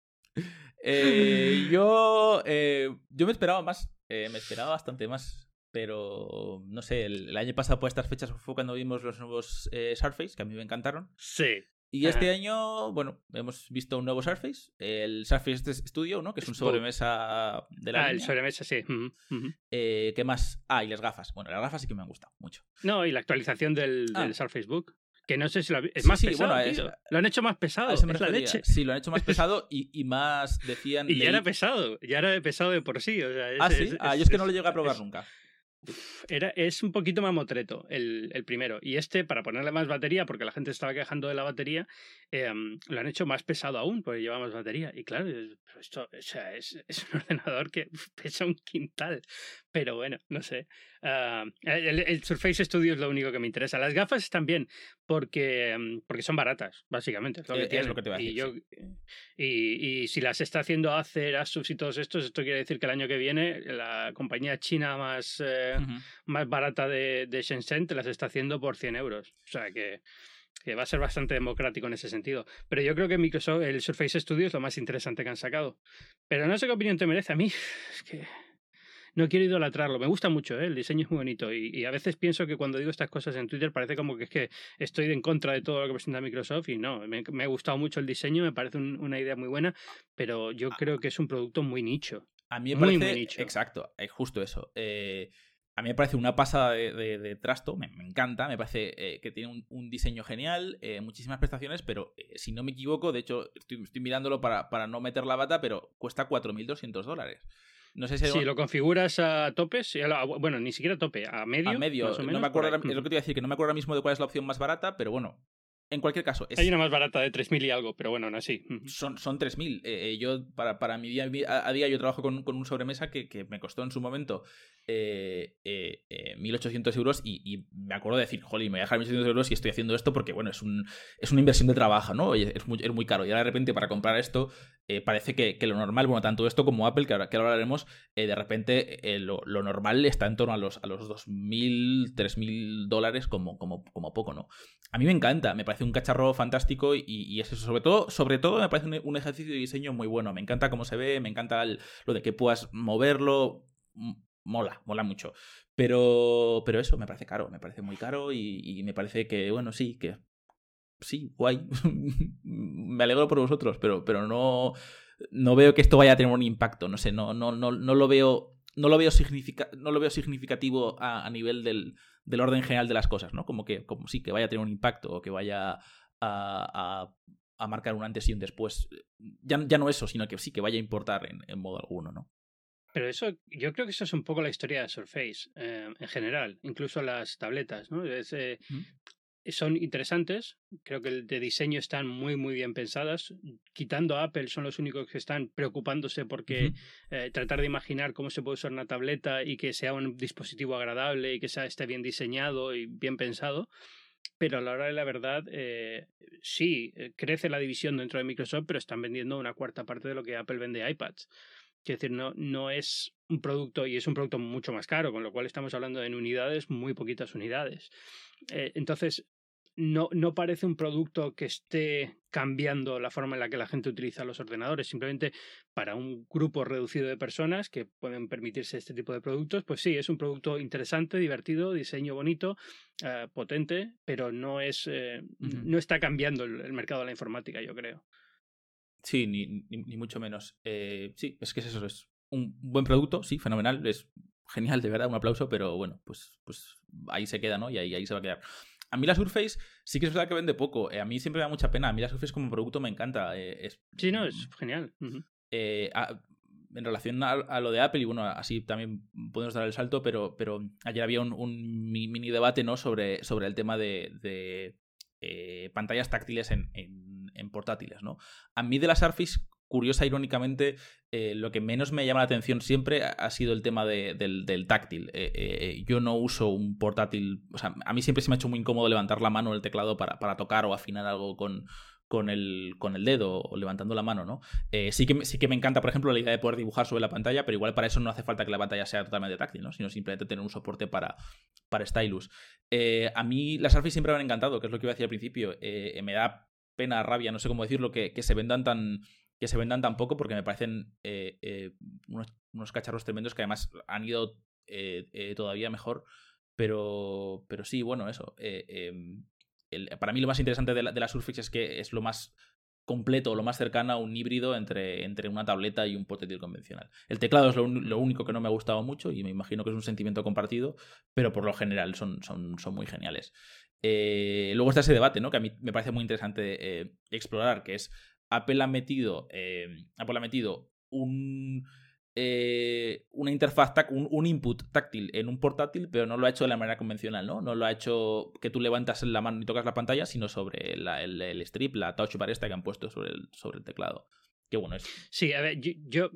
Eh, yo, eh, yo me esperaba más. Eh, me esperaba bastante más. Pero no sé, el, año pasado por estas fechas fue cuando vimos los nuevos Surface, que a mí me encantaron. Sí. Y este año, bueno, hemos visto un nuevo Surface, el Surface Studio, ¿no? Que es un sobremesa de la. Ah, el sobremesa, sí. Eh, ¿Qué más? Ah, y las gafas. Bueno, las gafas sí que me han gustado mucho. No, y la actualización del, ah. Surface Book. Que no sé si lo es más pesado. Lo han hecho más pesado. Es la leche. Sí, lo han hecho más pesado y, más decían. Y ya era pesado. Ya era pesado de por sí. ah, sí. ah, yo es que no lo llegué a probar nunca. Era, es un poquito mamotreto el, el, primero. Y este, para ponerle más batería, porque la gente estaba quejando de la batería, em, lo han hecho más pesado aún, porque lleva más batería. Y claro, esto o sea, es, es, un ordenador que pesa un quintal. Pero bueno, no sé. Ah, el, Surface Studio es lo único que me interesa. Las gafas están bien porque, mm, porque son baratas, básicamente. Es lo que, eh, te a decir, y, y, si las está haciendo Acer, Asus y todos estos, esto quiere decir que el año que viene la compañía china más, eh, más barata de, de Shenzhen te las está haciendo por 100 euros. O sea que que va a ser bastante democrático en ese sentido. Pero yo creo que Microsoft, el Surface Studio es lo más interesante que han sacado. Pero no sé qué opinión te merece a mí. Es que no quiero idolatrarlo. Me gusta mucho, ¿eh? el diseño es muy bonito. Y, a veces pienso que cuando digo estas cosas en Twitter parece como que es que estoy en contra de todo lo que presenta Microsoft. Y no, me, ha gustado mucho el diseño, me parece una idea muy buena, pero yo creo que es un producto muy nicho. A mí me parece. nicho. Exacto, es justo eso. Eh, a mí me parece una pasada de, trasto, me, encanta, me parece eh, que tiene un, diseño genial, muchísimas prestaciones, pero si no me equivoco, de hecho estoy, estoy mirándolo para, para, no meter la bata, pero cuesta 4.200 dólares. No sé si, lo configuras a tope, bueno, ni siquiera a tope, a medio. A medio, no me acuerdo, es lo que te iba a decir, que no me acuerdo ahora mismo de cuál es la opción más barata, pero bueno, en cualquier caso. Hay una más barata de 3.000 y algo, pero bueno, aún así. Son, son 3.000. Eh, eh, yo, para, para mi día a día, yo trabajo con, con un sobremesa que, que, me costó en su momento eh, 1.800 eh, euros y, me acuerdo de decir, jolly, me voy a dejar 1.800 euros y estoy haciendo esto porque, bueno, es, un, es una inversión de trabajo, ¿no? Es muy, es muy caro. Y ahora de repente para comprar esto parece que, que, lo normal, bueno, tanto esto como Apple, que ahora, que ahora hablaremos, de repente lo, lo, normal está en torno a los, a los 2.000, 3.000 dólares como, como, como poco, ¿no? A mí me encanta, me parece un cacharro fantástico y, es eso. Sobre todo, sobre todo me parece un, ejercicio de diseño muy bueno. Me encanta cómo se ve, me encanta lo de que puedas moverlo. Mola, mola mucho. Pero, pero eso me parece caro, me parece muy caro y, me parece que, bueno, sí, que sí, guay. me alegro por vosotros, pero, pero no, no veo que esto vaya a tener un impacto. No sé, no, no, no, no lo veo. No lo veo, no lo veo significativo a nivel del, del orden general de las cosas, ¿no? Como que, como sí, que vaya a tener un impacto o que vaya a, a, marcar un antes y un después. Ya, ya, no eso, sino que sí, que vaya a importar en, modo alguno, ¿no? Pero eso, yo creo que eso es un poco la historia de Surface eh, en general, incluso las tabletas, ¿no? Es, eh, son interesantes, creo que de diseño están muy muy bien pensadas, quitando a Apple son los únicos que están preocupándose porque eh, tratar de imaginar cómo se puede usar una tableta y que sea un dispositivo agradable y que sea, esté bien diseñado y bien pensado, pero a la hora de la verdad eh, sí, crece la división dentro de Microsoft, pero están vendiendo una cuarta parte de lo que Apple vende iPads. Quiero decir, no, no es un producto y es un producto mucho más caro, con lo cual estamos hablando en unidades, muy poquitas unidades. Eh, entonces, no, no parece un producto que esté cambiando la forma en la que la gente utiliza los ordenadores. Simplemente para un grupo reducido de personas que pueden permitirse este tipo de productos, pues sí, es un producto interesante, divertido, diseño bonito, eh, potente, pero no es eh, no está cambiando el, mercado de la informática, yo creo. Sí, ni, ni, mucho menos. sí, es que es eso, es un buen producto, sí, fenomenal, es genial, de verdad, un aplauso, pero bueno, pues, pues ahí se queda, ¿no? Y ahí, ahí se va a quedar. A mí la Surface sí que es verdad que vende poco. Eh, a mí siempre me da mucha pena. A mí la Surface como producto me encanta. Eh, es, sí, no, es genial. Eh, en relación a, lo de Apple, y bueno, así también podemos dar el salto, pero, pero ayer había un, mini debate ¿no? sobre, sobre el tema de, pantallas táctiles en, portátiles. ¿no? A mí de la Surface curiosa, irónicamente, eh, lo que menos me llama la atención siempre ha sido el tema del, táctil. Eh, eh, yo no uso un portátil, o sea, a mí siempre se me ha hecho muy incómodo levantar la mano del teclado para, para tocar o afinar algo con, con el, con el dedo o levantando la mano, ¿no? sí, que, sí que me encanta, por ejemplo, la idea de poder dibujar sobre la pantalla, pero igual para eso no hace falta que la pantalla sea totalmente táctil, ¿no? Sino simplemente tener un soporte para, para stylus. a mí las Surface siempre me han encantado, que es lo que iba a decir al principio. me da pena, rabia, no sé cómo decirlo, que, que se vendan tan que se vendan tampoco porque me parecen eh, eh, unos, cacharros tremendos que además han ido eh, todavía mejor. Pero, pero sí, bueno, eso. Para mí lo más interesante de la, Surface es que es lo más completo, lo más cercano a un híbrido entre, entre una tableta y un portátil convencional. El teclado es lo, único que no me ha gustado mucho y me imagino que es un sentimiento compartido, pero por lo general son, son, son muy geniales. Eh, luego está ese debate, ¿no? Que a mí me parece muy interesante eh, explorar, que es Apple ha metido, Apple ha metido un, una interfaz, un, un, input táctil en un portátil, pero no lo ha hecho de la manera convencional, ¿no? No lo ha hecho que tú levantas la mano y tocas la pantalla, sino sobre el, el, strip, la touch bar esta que han puesto sobre el, sobre el teclado. Qué bueno es. Sí, a ver, yo,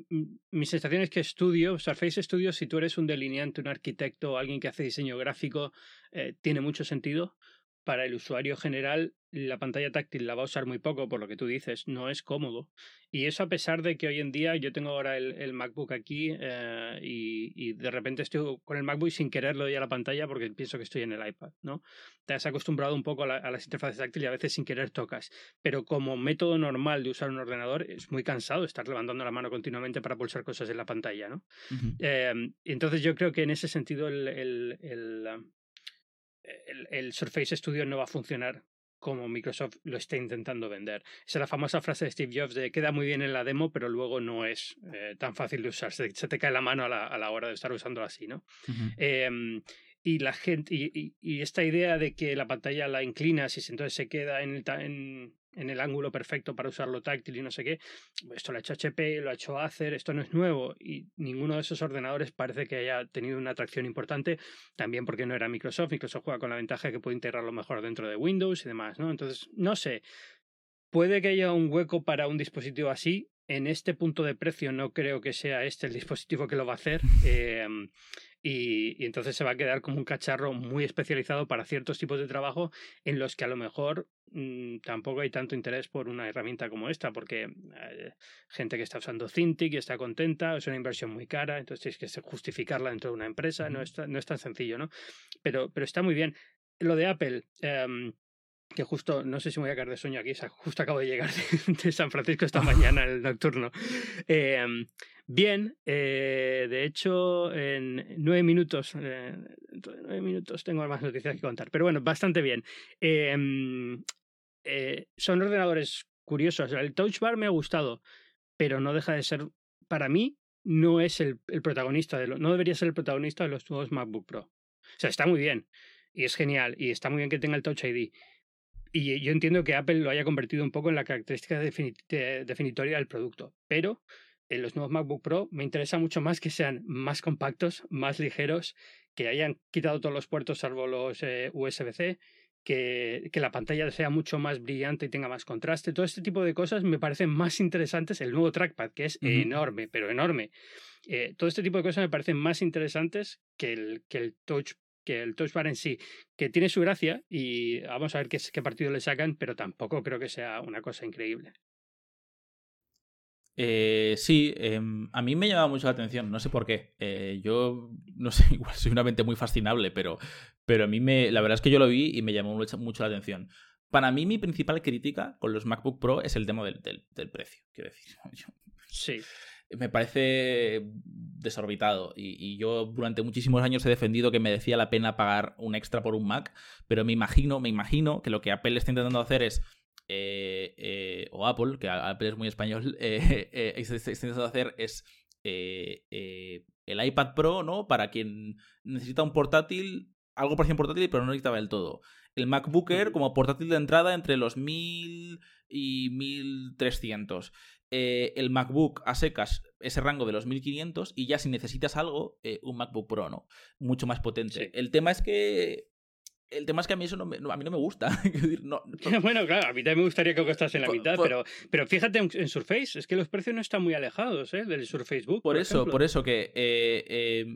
mi sensación es que estudio, Surface Studio, si tú eres un delineante, un arquitecto alguien que hace diseño gráfico, eh, tiene mucho sentido para el usuario general la pantalla táctil la va a usar muy poco, por lo que tú dices, no es cómodo. Y eso a pesar de que hoy en día yo tengo ahora el, MacBook aquí eh, y, de repente estoy con el MacBook sin querer lo doy a la pantalla porque pienso que estoy en el iPad, ¿no? Te has acostumbrado un poco a, las interfaces táctiles y a veces sin querer tocas. Pero como método normal de usar un ordenador es muy cansado estar levantando la mano continuamente para pulsar cosas en la pantalla, ¿no? Em, entonces yo creo que en ese sentido el, el, Surface Studio no va a funcionar como Microsoft lo está intentando vender. Esa es la famosa frase de Steve Jobs de queda muy bien en la demo, pero luego no es eh, tan fácil de usar. Se, te cae la mano a la, a la, hora de estar usando así, ¿no? Em, y la gente y, y, esta idea de que la pantalla la inclinas y entonces se queda en, el, en, en el ángulo perfecto para usarlo táctil y no sé qué. Esto lo ha hecho HP, lo ha hecho Acer, esto no es nuevo y ninguno de esos ordenadores parece que haya tenido una atracción importante, también porque no era Microsoft. Microsoft juega con la ventaja de que puede integrarlo mejor dentro de Windows y demás, ¿no? Entonces, no sé. Puede que haya un hueco para un dispositivo así, en este punto de precio no creo que sea este el dispositivo que lo va a hacer. Em, y, entonces se va a quedar como un cacharro muy especializado para ciertos tipos de trabajo en los que a lo mejor mm, tampoco hay tanto interés por una herramienta como esta, porque eh, gente que está usando Cintiq y está contenta, es una inversión muy cara, entonces tienes que justificarla dentro de una empresa, no, es, no es tan sencillo, ¿no? Pero, pero está muy bien. Lo de Apple, em, que justo, no sé si me voy a caer de sueño aquí, justo acabo de llegar de, San Francisco esta mañana, el nocturno. Em, bien, eh, de hecho, en nueve minutos, eh, dentro de nueve minutos tengo más noticias que contar, pero bueno, bastante bien. Em, eh, son ordenadores curiosos, el Touch Bar me ha gustado, pero no deja de ser, para mí, no es el, el protagonista, de lo, no debería ser el protagonista de los nuevos MacBook Pro. O sea, está muy bien y es genial y está muy bien que tenga el Touch ID y yo entiendo que Apple lo haya convertido un poco en la característica definitoria del producto, pero en los nuevos MacBook Pro me interesa mucho más que sean más compactos, más ligeros, que hayan quitado todos los puertos salvo los eh, USB-C, que, que, la pantalla sea mucho más brillante y tenga más contraste. Todo este tipo de cosas me parecen más interesantes. El nuevo trackpad, que es enorme, pero enorme. Eh, todo este tipo de cosas me parecen más interesantes que el, que el Touch que el Touch Bar en sí, que tiene su gracia y vamos a ver qué, qué partido le sacan, pero tampoco creo que sea una cosa increíble. Eh, sí, em, a mí me llama mucho la atención, no sé por qué. Eh, yo, no sé, igual soy una mente muy fascinable, pero, pero a mí me, la verdad es que yo lo vi y me llamó mucho, la atención. Para mí mi principal crítica con los MacBook Pro es el tema del, del, del precio, quiero decir. sí me parece desorbitado. Y, yo durante muchísimos años he defendido que merecía la pena pagar un extra por un Mac, pero me imagino, me imagino que lo que Apple está intentando hacer es. Eh, eh, o Apple, que Apple es muy español, eh, está intentando hacer es el iPad Pro, ¿no? Para quien necesita un portátil, algo parecido portátil, pero no necesitaba del todo. El MacBook Air como portátil de entrada entre los 1000 y 1300. Eh, el MacBook a secas ese rango de los 1500 y ya si necesitas algo, eh, un MacBook Pro, ¿no? Mucho más potente. El tema es que el tema es que a mí eso no me, a mí no me gusta. bueno, claro, a mí también me gustaría que costase en la mitad, pero, pero fíjate en, Surface, es que los precios no están muy alejados ¿eh? del Surface Book. Por, eso, por eso que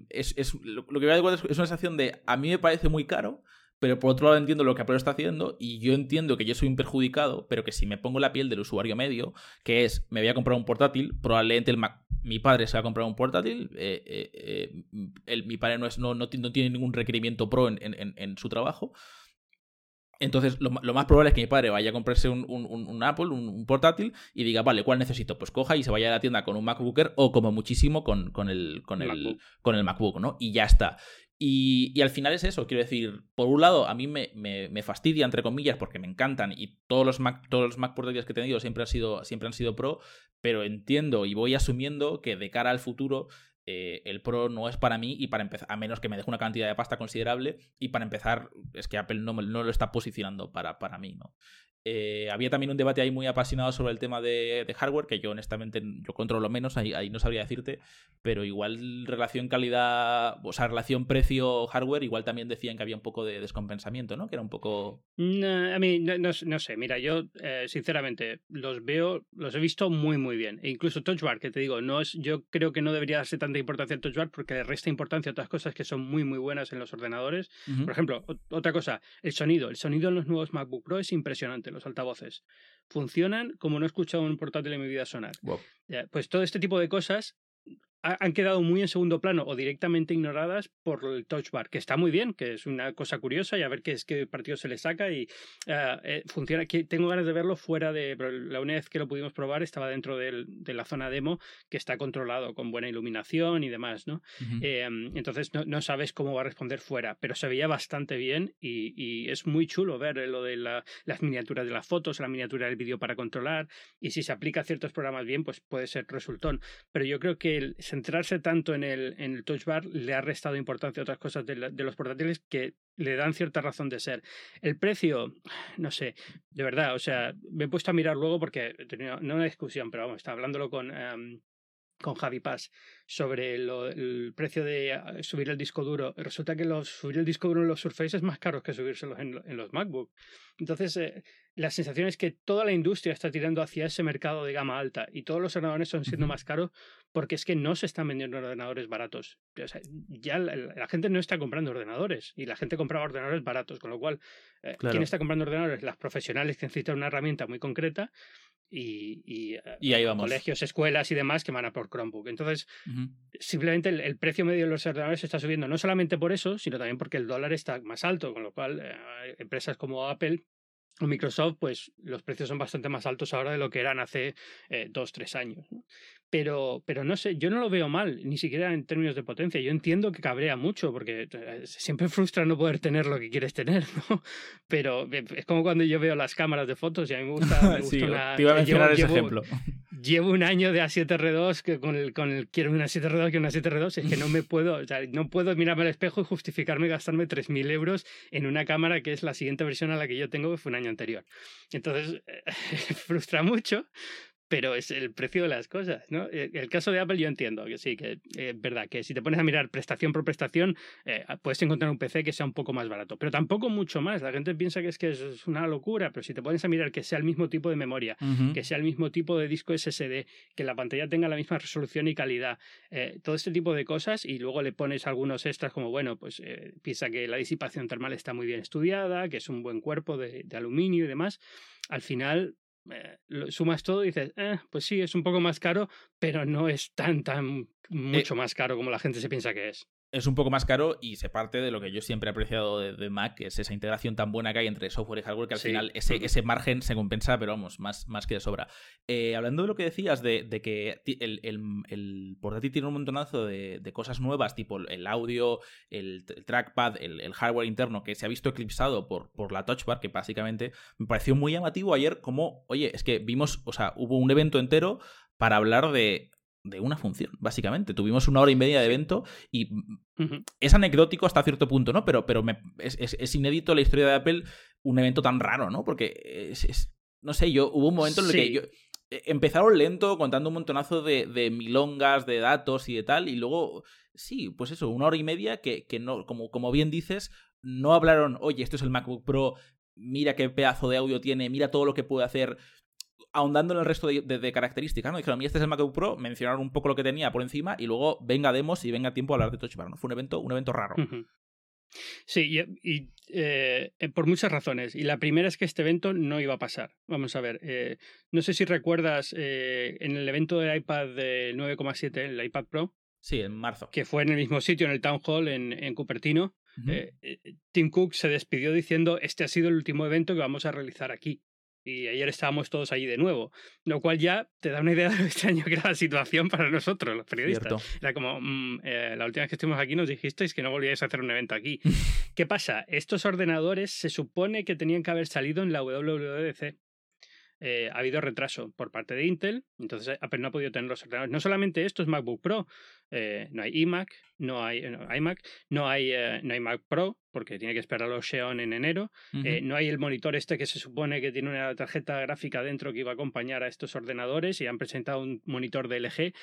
es, es, lo, que voy a decir es una sensación de a mí me parece muy caro, pero por otro lado entiendo lo que Apple está haciendo y yo entiendo que yo soy un perjudicado, pero que si me pongo la piel del usuario medio, que es, me voy a comprar un portátil, probablemente el mi padre se va a comprar un portátil, eh, eh, eh, mi padre no, es, no, no, tiene ningún requerimiento pro en, su trabajo. Entonces, lo, más probable es que mi padre vaya a comprarse un, un, Apple, un, portátil, y diga, vale, ¿cuál necesito? Pues coja y se vaya a la tienda con un MacBooker o como muchísimo con, con el, con, el, con el MacBook, ¿no? Y ya está. Y, al final es eso, quiero decir, por un lado, a mí me, me, fastidia, entre comillas, porque me encantan y todos los Mac, todos los Mac portátiles que he tenido siempre han, sido, siempre han sido pro, pero entiendo y voy asumiendo que de cara al futuro eh, el Pro no es para mí y para empezar, a menos que me deje una cantidad de pasta considerable y para empezar es que Apple no, no lo está posicionando para, para mí, ¿no? Eh, había también un debate ahí muy apasionado sobre el tema de, hardware, que yo honestamente yo controlo menos, ahí, ahí, no sabría decirte, pero igual relación calidad, o sea, relación precio-hardware, igual también decían que había un poco de descompensamiento, ¿no? Que era un poco... a mí, no, sé, mira, yo eh, sinceramente los veo, los he visto muy, muy bien. E incluso Touch Bar, que te digo, no es, yo creo que no debería darse tanta importancia al Touch Bar porque le resta importancia a otras cosas que son muy, muy buenas en los ordenadores. Por ejemplo, otra cosa, el sonido. El sonido en los nuevos MacBook Pro es impresionante los altavoces. Funcionan como no he escuchado un portátil en mi vida sonar. pues todo este tipo de cosas han quedado muy en segundo plano o directamente ignoradas por el touch bar, que está muy bien, que es una cosa curiosa y a ver qué, es, qué partido se le saca y ah, eh, funciona. Tengo ganas de verlo fuera de... La única vez que lo pudimos probar estaba dentro de la zona demo que está controlado con buena iluminación y demás, ¿no? Em, entonces no, sabes cómo va a responder fuera, pero se veía bastante bien y, es muy chulo ver lo de las miniaturas de las fotos, la miniatura del vídeo para controlar y si se aplica a ciertos programas bien, pues puede ser resultón. Pero yo creo que el, centrarse tanto en el, en el touch bar le ha restado importancia a otras cosas de, los portátiles que le dan cierta razón de ser. El precio, no sé, de verdad, o sea, me he puesto a mirar luego porque he tenido, no una discusión, pero vamos, estaba hablándolo con, em, con Javi Paz sobre el precio de ah, subir el disco duro. Resulta que los, subir el disco duro en los Surface es más caro que subírselos en, en los MacBook. Entonces, eh, la sensación es que toda la industria está tirando hacia ese mercado de gama alta y todos los ordenadores son siendo más caros porque es que no se están vendiendo ordenadores baratos. ya la, gente no está comprando ordenadores y la gente compraba ordenadores baratos, con lo cual, eh, ¿quién está comprando ordenadores? Las profesionales que necesitan una herramienta muy concreta y, eh, colegios, escuelas y demás que van a por Chromebook. Entonces, simplemente el, precio medio de los ordenadores está subiendo, no solamente por eso, sino también porque el dólar está más alto, con lo cual eh, empresas como Apple Microsoft, pues los precios son bastante más altos ahora de lo que eran hace eh, dos, tres años. Pero, pero no sé, yo no lo veo mal, ni siquiera en términos de potencia. Yo entiendo que cabrea mucho, porque eh, siempre frustra no poder tener lo que quieres tener, ¿no? Pero eh, es como cuando yo veo las cámaras de fotos y a mí me gusta, me gusta una... Te iba a mencionar ese ejemplo llevo un año de A7R2 que con el, con el quiero una 7R2, quiero una 7R2, es que no me puedo, o sea, no puedo mirarme al espejo y justificarme gastarme 3.000 euros en una cámara que es la siguiente versión a la que yo tengo, que fue un año anterior. Entonces, frustra mucho, pero es el precio de las cosas, ¿no? Eh, el caso de Apple yo entiendo que sí, que eh, es verdad, que si te pones a mirar prestación por prestación, eh, puedes encontrar un PC que sea un poco más barato, pero tampoco mucho más. La gente piensa que es que es una locura, pero si te pones a mirar que sea el mismo tipo de memoria, que sea el mismo tipo de disco SSD, que la pantalla tenga la misma resolución y calidad, todo este tipo de cosas, y luego le pones algunos extras como, bueno, pues piensa que la disipación termal está muy bien estudiada, que es un buen cuerpo de aluminio y demás, al final eh, sumas todo y dices, eh, pues sí, es un poco más caro, pero no es tan, tan, eh mucho más caro como la gente se piensa que es es un poco más caro y se parte de lo que yo siempre he apreciado de, Mac, que es esa integración tan buena que hay entre software y hardware, que al final ese, ese, margen se compensa, pero vamos, más, más que de sobra. Eh, hablando de lo que decías, de, que el, el, portátil tiene un montonazo de, cosas nuevas, tipo el audio, el, trackpad, el, hardware interno, que se ha visto eclipsado por, por la Touch Bar, que básicamente me pareció muy llamativo ayer como, oye, es que vimos, o sea, hubo un evento entero para hablar de de una función, básicamente. Tuvimos una hora y media de evento y es anecdótico hasta cierto punto, ¿no? Pero, pero es, inédito la historia de Apple un evento tan raro, ¿no? Porque es, no sé, yo hubo un momento en el que yo, e, empezaron lento contando un montonazo de, de, milongas, de datos y de tal, y luego, sí, pues eso, una hora y media que, que no, como, como bien dices, no hablaron, oye, esto es el MacBook Pro, mira qué pedazo de audio tiene, mira todo lo que puede hacer ahondando en el resto de, características, ¿no? Dijeron, mí este es el MacBook Pro, mencionaron un poco lo que tenía por encima y luego venga demos y venga tiempo a hablar de Touch Bar, ¿no? Fue un evento, un evento raro. Sí, y, eh, por muchas razones. Y la primera es que este evento no iba a pasar. Vamos a ver, eh, no sé si recuerdas eh, en el evento del iPad 9,7, el iPad Pro. Sí, en marzo. Que fue en el mismo sitio, en el Town Hall en, en Cupertino. Tim Cook se despidió diciendo, este ha sido el último evento que vamos a realizar aquí y ayer estábamos todos allí de nuevo, lo cual ya te da una idea de lo extraño que era la situación para nosotros, los periodistas. Era como, mm, eh, la última vez que estuvimos aquí nos dijisteis que no volvíais a hacer un evento aquí. ¿Qué pasa? Estos ordenadores se supone que tenían que haber salido en la WWDC. Eh, ha habido retraso por parte de Intel, entonces Apple no ha podido tener los ordenadores. No solamente estos MacBook Pro, eh, no hay iMac, no hay iMac, no hay, no hay Mac Pro, porque tiene que esperar a los Xeon en enero, no hay el monitor este que se supone que tiene una tarjeta gráfica dentro que iba a acompañar a estos ordenadores y han presentado un monitor de LG.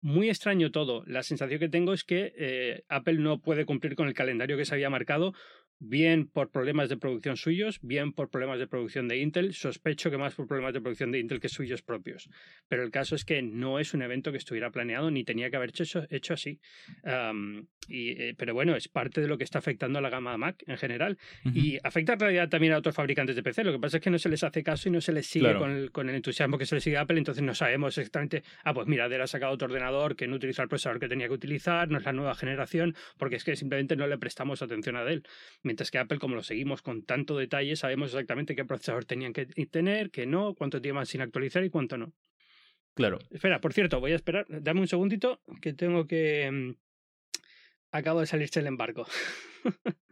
Muy extraño todo. La sensación que tengo es que Apple no puede cumplir con el calendario que se había marcado bien por problemas de producción suyos, bien por problemas de producción de Intel. Sospecho que más por problemas de producción de Intel que suyos propios. Pero el caso es que no es un evento que estuviera planeado ni tenía que haber hecho, hecho así. y, eh, pero bueno, es parte de lo que está afectando a la gama Mac en general. Y afecta en realidad también a otros fabricantes de PC. Lo que pasa es que no se les hace caso y no se les sigue con, el, con, el, entusiasmo que se les sigue a Apple. Entonces no sabemos exactamente, ah, pues mira, Dell ha sacado otro ordenador que no utiliza el procesador que tenía que utilizar, no es la nueva generación, porque es que simplemente no le prestamos atención a Dell. Mientras que Apple, como lo seguimos con tanto detalle, sabemos exactamente qué procesador tenían que tener, qué no, cuánto llevan sin actualizar y cuánto no. Claro. Espera, por cierto, voy a esperar. Dame un segundito que tengo que. Mm, acabo de salirse el embargo.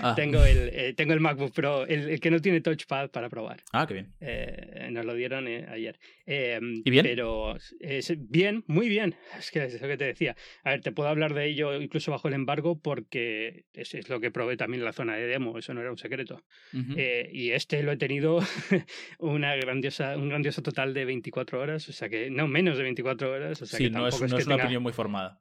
Ah. tengo, el, eh, tengo el MacBook Pro, el, que no tiene touchpad para probar. Ah, qué bien. Eh, nos lo dieron eh, ayer. Em, ¿Y bien? Pero es bien, muy bien. Es que es lo que te decía. A ver, te puedo hablar de ello incluso bajo el embargo porque es, es lo que probé también en la zona de demo, eso no era un secreto. y este lo he tenido una grandiosa, un grandioso total de 24 horas, o sea que no menos de 24 horas. O sea sí, que no es, no es, una opinión muy formada.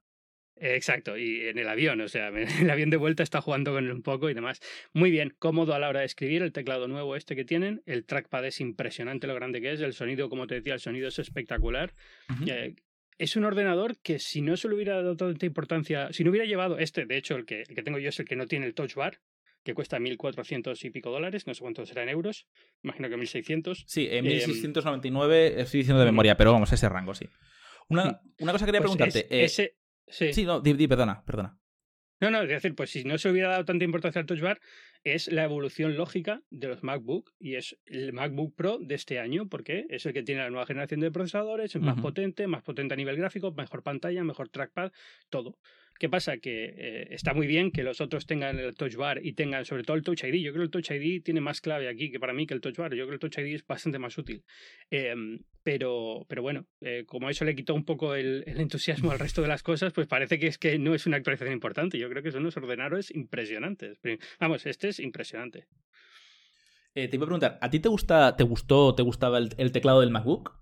Exacto, y en el avión, o sea, en el avión de vuelta está jugando con él un poco y demás. Muy bien, cómodo a la hora de escribir, el teclado nuevo este que tienen, el trackpad es impresionante lo grande que es, el sonido, como te decía, el sonido es espectacular. Eh, es un ordenador que si no se le hubiera dado tanta importancia, si no hubiera llevado este, de hecho el que, el que tengo yo es el que no tiene el touch bar, que cuesta 1.400 y pico dólares, no sé cuánto será en euros, imagino que 1.600. Sí, en 1.699 em, estoy diciendo de memoria, pero vamos, ese rango, sí. Una, una cosa quería pues preguntarte. Eh, ese, Sí, no, di, perdona, perdona. No, no, es decir, pues si no se hubiera dado tanta importancia al Touch Bar, es la evolución lógica de los MacBook y es el MacBook Pro de este año, porque es el que tiene la nueva generación de procesadores, es más potente, más potente a nivel gráfico, mejor pantalla, mejor trackpad, todo. ¿Qué pasa? Que eh, está muy bien que los otros tengan el Touch Bar y tengan sobre todo el Touch ID. Yo creo que el Touch ID tiene más clave aquí que para mí que el Touch Bar. Yo creo que el Touch ID es bastante más útil. Em, pero, pero bueno, eh, como eso le quitó un poco el, entusiasmo al resto de las cosas, pues parece que es que no es una actualización importante. Yo creo que son unos ordenadores impresionantes. Vamos, este es impresionante. Eh, te iba a preguntar, ¿a ti te gusta, te gustó, te gustaba el teclado del MacBook?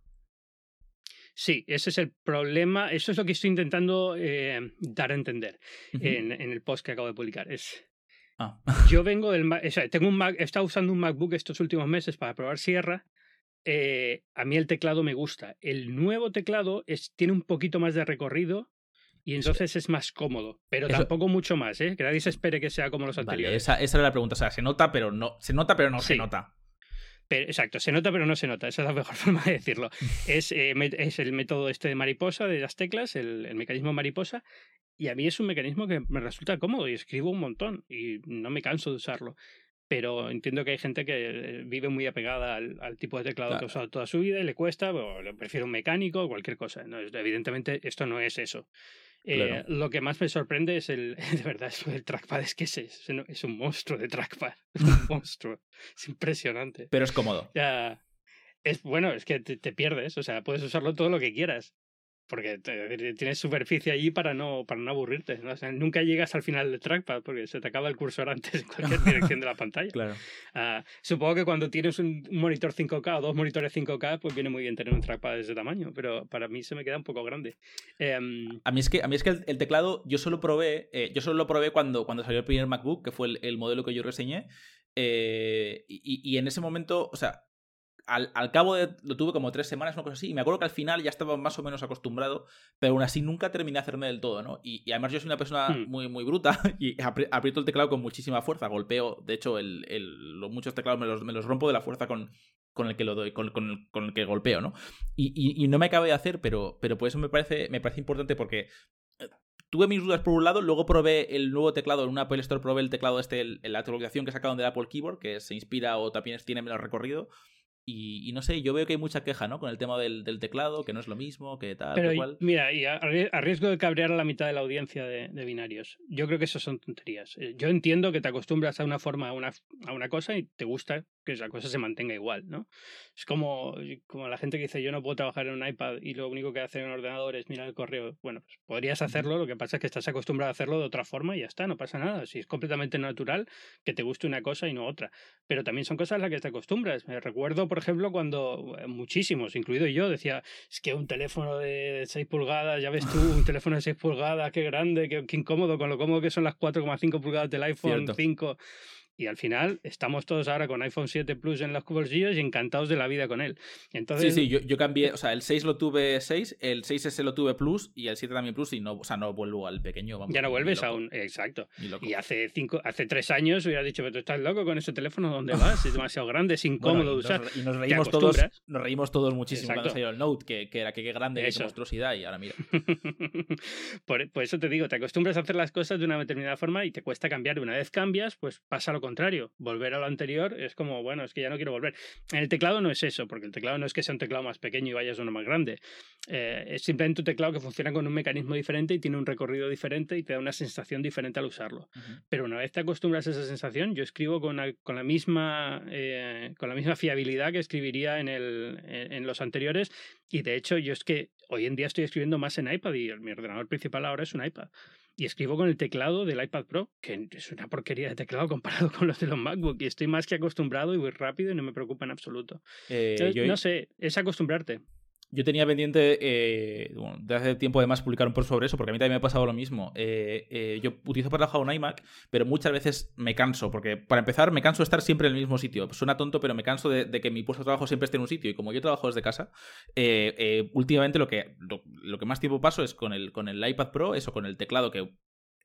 Sí, ese es el problema. Eso es lo que estoy intentando eh, dar a entender en, el post que acabo de publicar. Es, ah. yo vengo del o sea, tengo un Mac, he estado usando un MacBook estos últimos meses para probar Sierra. Eh, a mí el teclado me gusta. El nuevo teclado es, tiene un poquito más de recorrido y entonces es más cómodo, pero tampoco mucho más, ¿eh? Que nadie se espere que sea como los anteriores. esa, esa, era la pregunta, o sea, se nota, pero no, se nota, pero no se nota exacto, se nota pero no se nota, esa es la mejor forma de decirlo. Es, eh, es el método este de mariposa, de las teclas, el, mecanismo mariposa, y a mí es un mecanismo que me resulta cómodo y escribo un montón y no me canso de usarlo. Pero entiendo que hay gente que eh, vive muy apegada al, tipo de teclado que ha usado toda su vida y le cuesta, o le prefiere un mecánico o cualquier cosa. No, evidentemente esto no es eso. Eh, lo que más me sorprende es el, de verdad, es el trackpad, es que es, es, un monstruo de trackpad, es un monstruo, es impresionante. Pero es cómodo. Ya, es bueno, es que te, te, pierdes, o sea, puedes usarlo todo lo que quieras porque tienes superficie allí para no, para no aburrirte. nunca llegas al final del trackpad porque se te acaba el cursor antes en cualquier dirección de la pantalla. Claro. Ah, supongo que cuando tienes un monitor 5K o dos monitores 5K, pues viene muy bien tener un trackpad de ese tamaño, pero para mí se me queda un poco grande. Em, a mí es que, a mí es que el, teclado yo solo probé, eh, yo solo lo probé cuando, cuando salió el primer MacBook, que fue el, modelo que yo reseñé. Eh, y, y en ese momento, o sea, al, cabo de. Lo tuve como tres semanas, una cosa así. Y me acuerdo que al final ya estaba más o menos acostumbrado, pero aún así nunca terminé de hacerme del todo, ¿no? Y, además yo soy una persona hmm. muy, muy bruta y aprieto el teclado con muchísima fuerza. Golpeo, de hecho, el, los muchos teclados me los, me los, rompo de la fuerza con, con el que lo doy, con, con, el, que golpeo, ¿no? Y, y, no me acabé de hacer, pero, pero por eso me parece, me parece importante porque. Eh, tuve mis dudas por un lado, luego probé el nuevo teclado en una Apple Store, probé el teclado este, la actualización que sacaron del Apple Keyboard, que se inspira o también tiene menos recorrido. Y, no sé, yo veo que hay mucha queja, ¿no? Con el tema del, teclado, que no es lo mismo, que tal, Pero, cual. Mira, y a, riesgo de cabrear a la mitad de la audiencia de, binarios, yo creo que eso son tonterías. Eh, yo entiendo que te acostumbras a una forma, a una, a una cosa y te gusta que esa cosa se mantenga igual, ¿no? Es como, como la gente que dice yo no puedo trabajar en un iPad y lo único que hace en un ordenador es mirar el correo. Bueno, pues podrías hacerlo, lo que pasa es que estás acostumbrado a hacerlo de otra forma y ya está, no pasa nada. Si es completamente natural que te guste una cosa y no otra. Pero también son cosas a las que te acostumbras. Me recuerdo, por ejemplo, cuando eh, muchísimos, incluido yo, decía, es que un teléfono de 6 pulgadas, ya ves tú, un teléfono de 6 pulgadas, qué grande, qué, incómodo, con lo cómodo que son las 4,5 pulgadas del iPhone 5. Y al final estamos todos ahora con iPhone 7 Plus en los bolsillos y encantados de la vida con él. Entonces, sí, sí, yo, yo cambié, o sea, el 6 lo tuve 6, el 6S lo tuve Plus y el 7 también Plus y no, o sea, no vuelvo al pequeño. ya no vuelves a un, exacto. Y hace cinco, hace tres años hubiera dicho, pero tú estás loco con ese teléfono, ¿dónde vas? Es demasiado grande, es incómodo de usar. y nos reímos todos, nos reímos todos muchísimo cuando salió el Note, que, que era que qué grande, qué monstruosidad y ahora mira. por, por eso te digo, te acostumbras a hacer las cosas de una determinada forma y te cuesta cambiar. Una vez cambias, pues pasa lo contrario. Volver a lo anterior es como, bueno, es que ya no quiero volver. En el teclado no es eso, porque el teclado no es que sea un teclado más pequeño y vayas a uno más grande. Eh, es simplemente un teclado que funciona con un mecanismo diferente y tiene un recorrido diferente y te da una sensación diferente al usarlo. Pero una vez te acostumbras a esa sensación, yo escribo con, con la, misma, eh, con la misma fiabilidad que escribiría en, el, en los anteriores y de hecho yo es que hoy en día estoy escribiendo más en iPad y mi ordenador principal ahora es un iPad y escribo con el teclado del iPad Pro, que es una porquería de teclado comparado con los de los MacBook. Y estoy más que acostumbrado y voy rápido y no me preocupa en absoluto. Eh, no sé, es acostumbrarte. Yo tenía pendiente, eh, de hace tiempo además, publicar un post sobre eso, porque a mí también me ha pasado lo mismo. Eh, eh, yo utilizo para trabajar un iMac, pero muchas veces me canso, porque para empezar, me canso de estar siempre en el mismo sitio. Suena tonto, pero me canso de, que mi puesto de trabajo siempre esté en un sitio. Y como yo trabajo desde casa, últimamente lo que, lo, que más tiempo paso es con el, con el iPad Pro, eso, con el teclado que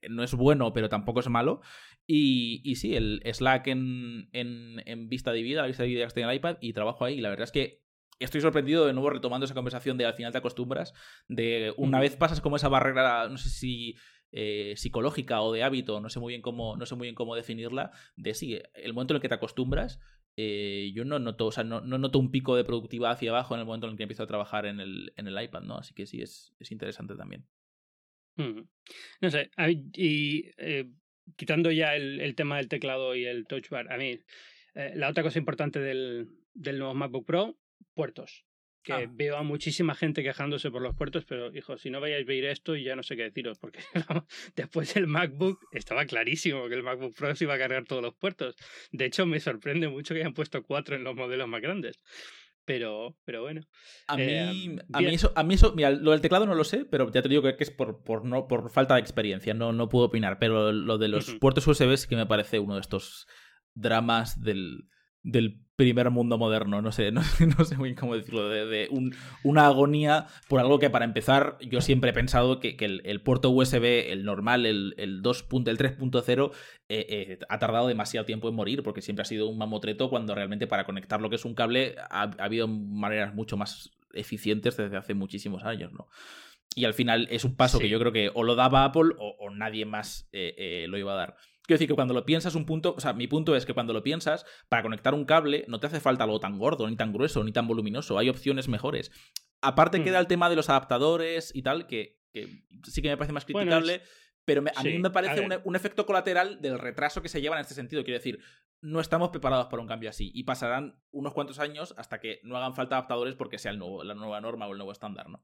no es bueno, pero tampoco es malo. Y, y sí, el Slack en, en, en, vista de vida, la vista de vida que estoy en el iPad, y trabajo ahí. Y la verdad es que estoy sorprendido de nuevo retomando esa conversación de al final te acostumbras, de una vez pasas como esa barrera, no sé si eh, psicológica o de hábito, no sé muy bien cómo, no sé muy bien cómo definirla, de sí, el momento en el que te acostumbras, eh, yo no noto, o sea, no, noto un pico de productividad hacia abajo en el momento en el que empiezo a trabajar en el, en el iPad, ¿no? Así que sí, es, es interesante también. No sé, y eh, quitando ya el, tema del teclado y el touch bar, a mí, la otra cosa importante del, del nuevo MacBook Pro puertos. Que ah. veo a muchísima gente quejándose por los puertos, pero hijo, si no vayáis a ver esto, ya no sé qué deciros, porque después el MacBook estaba clarísimo que el MacBook Pro se iba a cargar todos los puertos. De hecho, me sorprende mucho que hayan puesto cuatro en los modelos más grandes. Pero, pero bueno. A mí, eh, a mí eso, a mí eso, mira, lo del teclado no lo sé, pero ya te digo que, es por, por, no, por falta de experiencia, no, no puedo opinar. Pero lo de los puertos USB sí que me parece uno de estos dramas del, del primer mundo moderno, no sé, no, no sé muy bien cómo decirlo, de, una agonía por algo que para empezar yo siempre he pensado que, el, puerto USB, el normal, el, el 2. el 3.0, eh, eh, ha tardado demasiado tiempo en morir porque siempre ha sido un mamotreto cuando realmente para conectar lo que es un cable ha, habido maneras mucho más eficientes desde hace muchísimos años, ¿no? Y al final es un paso que yo creo que o lo daba Apple o, nadie más eh, lo iba a dar. Quiero decir que cuando lo piensas un punto, o sea, mi punto es que cuando lo piensas, para conectar un cable no te hace falta algo tan gordo, ni tan grueso, ni tan voluminoso, hay opciones mejores. Aparte queda mm. el tema de los adaptadores y tal, que, sí que me parece más criticable, pero a mí me parece un, efecto colateral del retraso que se lleva en este sentido. Quiero decir, no estamos preparados para un cambio así y pasarán unos cuantos años hasta que no hagan falta adaptadores porque sea el nuevo, la nueva norma o el nuevo estándar, ¿no?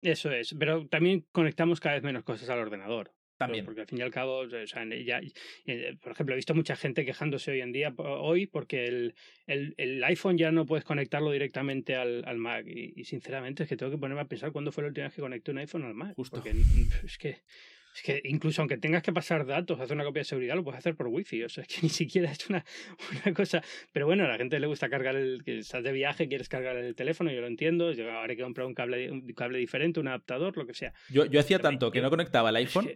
Eso es, pero también conectamos cada vez menos cosas al ordenador. También. Porque al fin y al cabo, o sea, ya, eh, por ejemplo, he visto mucha gente quejándose hoy en día, hoy, porque el, el, el iPhone ya no puedes conectarlo directamente al, al Mac. Y, sinceramente es que tengo que ponerme a pensar cuándo fue la última vez que conecté un iPhone al Mac. Justo. Porque es que es que incluso aunque tengas que pasar datos, hacer una copia de seguridad, lo puedes hacer por wifi. O sea, es que ni siquiera es una, una cosa. Pero bueno, a la gente le gusta cargar el. que estás de viaje, quieres cargar el teléfono, yo lo entiendo. Yo ahora hay que comprar un cable, un cable diferente, un adaptador, lo que sea. Yo, yo hacía tanto que no conectaba el iPhone.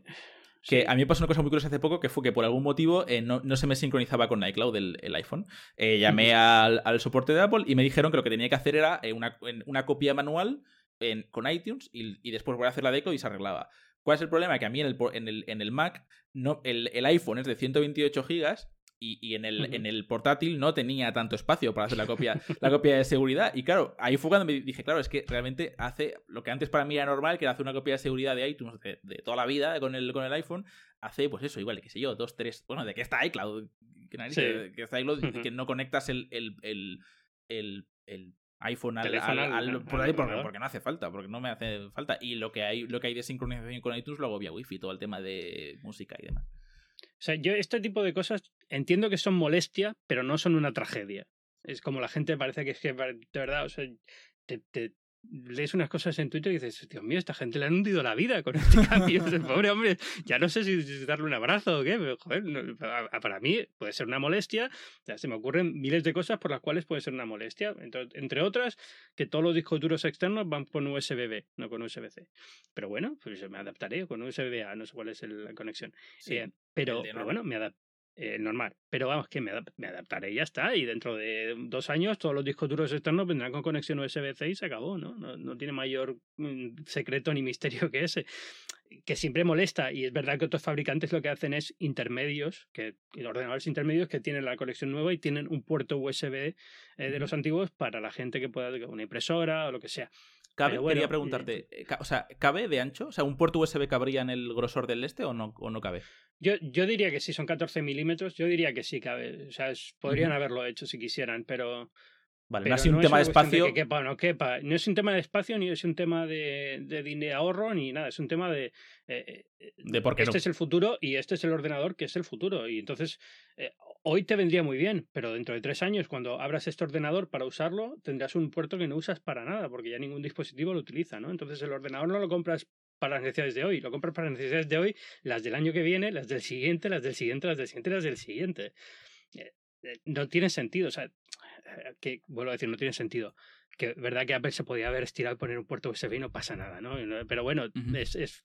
que... a mí me pasó una cosa muy curiosa hace poco, que fue que por algún motivo eh, no, no, se me sincronizaba con iCloud el, el iPhone. Eh, llamé al, al, soporte de Apple y me dijeron que lo que tenía que hacer era eh, una, una copia manual en, con iTunes y, y, después voy a hacer la deco y se arreglaba. ¿Cuál es el problema? Que a mí en el, en el, en el Mac no, el, el, iPhone es de 128 GB y, en, el, en el portátil no tenía tanto espacio para hacer la copia, la copia de seguridad. Y claro, ahí fue cuando me dije, claro, es que realmente hace lo que antes para mí era normal, que era hacer una copia de seguridad de iTunes de, toda la vida con el, con el iPhone, hace pues eso, igual, qué sé yo, dos, tres, bueno, de que está iCloud, que, que, está iCloud, que no conectas el, el, el iPhone al, por ahí porque, no hace falta, porque no me hace falta. Y lo que hay, lo que hay de sincronización con iTunes lo hago vía Wi-Fi, todo el tema de música y demás. O sea, yo este tipo de cosas entiendo que son molestia, pero no son una tragedia. Es como la gente parece que es que, de verdad, o sea, te, lees unas cosas en Twitter y dices, Dios mío, esta gente le han hundido la vida con este cambio. Pobre hombre, ya no sé si, darle un abrazo o qué, pero joder, para, mí puede ser una molestia. Ya se me ocurren miles de cosas por las cuales puede ser una molestia. Entre, otras, que todos los discos duros externos van con USB-B, no con USB-C. Pero bueno, pues me adaptaré con USB-A, no sé cuál es la conexión. Eh, pero, pero, bueno, me, adaptaré eh, normal. Pero vamos, que me, adaptaré y ya está. Y dentro de dos años todos los discos duros externos vendrán con conexión USB-C y se acabó, ¿no? ¿no? tiene mayor mm, secreto ni misterio que ese. Que siempre molesta. Y es verdad que otros fabricantes lo que hacen es intermedios, que ordenadores intermedios que tienen la conexión nueva y tienen un puerto USB eh, de los antiguos para la gente que pueda, una impresora o lo que sea. Cabe, quería preguntarte, eh, o sea, ¿cabe de ancho? O sea, ¿un puerto USB cabría en el grosor del este o no, o no cabe? Yo, yo diría que sí, son 14 milímetros, yo diría que sí cabe. O sea, podrían haberlo hecho si quisieran, pero... Vale, no es un tema de espacio. que quepa o no quepa. No es un tema de espacio, ni es un tema de, de, ahorro, ni nada. Es un tema de. Eh, eh, de por qué este es el futuro y este es el ordenador que es el futuro. Y entonces, hoy te vendría muy bien, pero dentro de tres años, cuando abras este ordenador para usarlo, tendrás un puerto que no usas para nada, porque ya ningún dispositivo lo utiliza, ¿no? Entonces el ordenador no lo compras para las necesidades de hoy, lo compras para las necesidades de hoy, las del año que viene, las del siguiente, las del siguiente, las del siguiente, las del siguiente. Eh, eh, no tiene sentido, o sea, eh, que vuelvo a decir, no tiene sentido que verdad que Apple se podía haber estirado y poner un puerto USB y no pasa nada, ¿no? Pero bueno, es, es,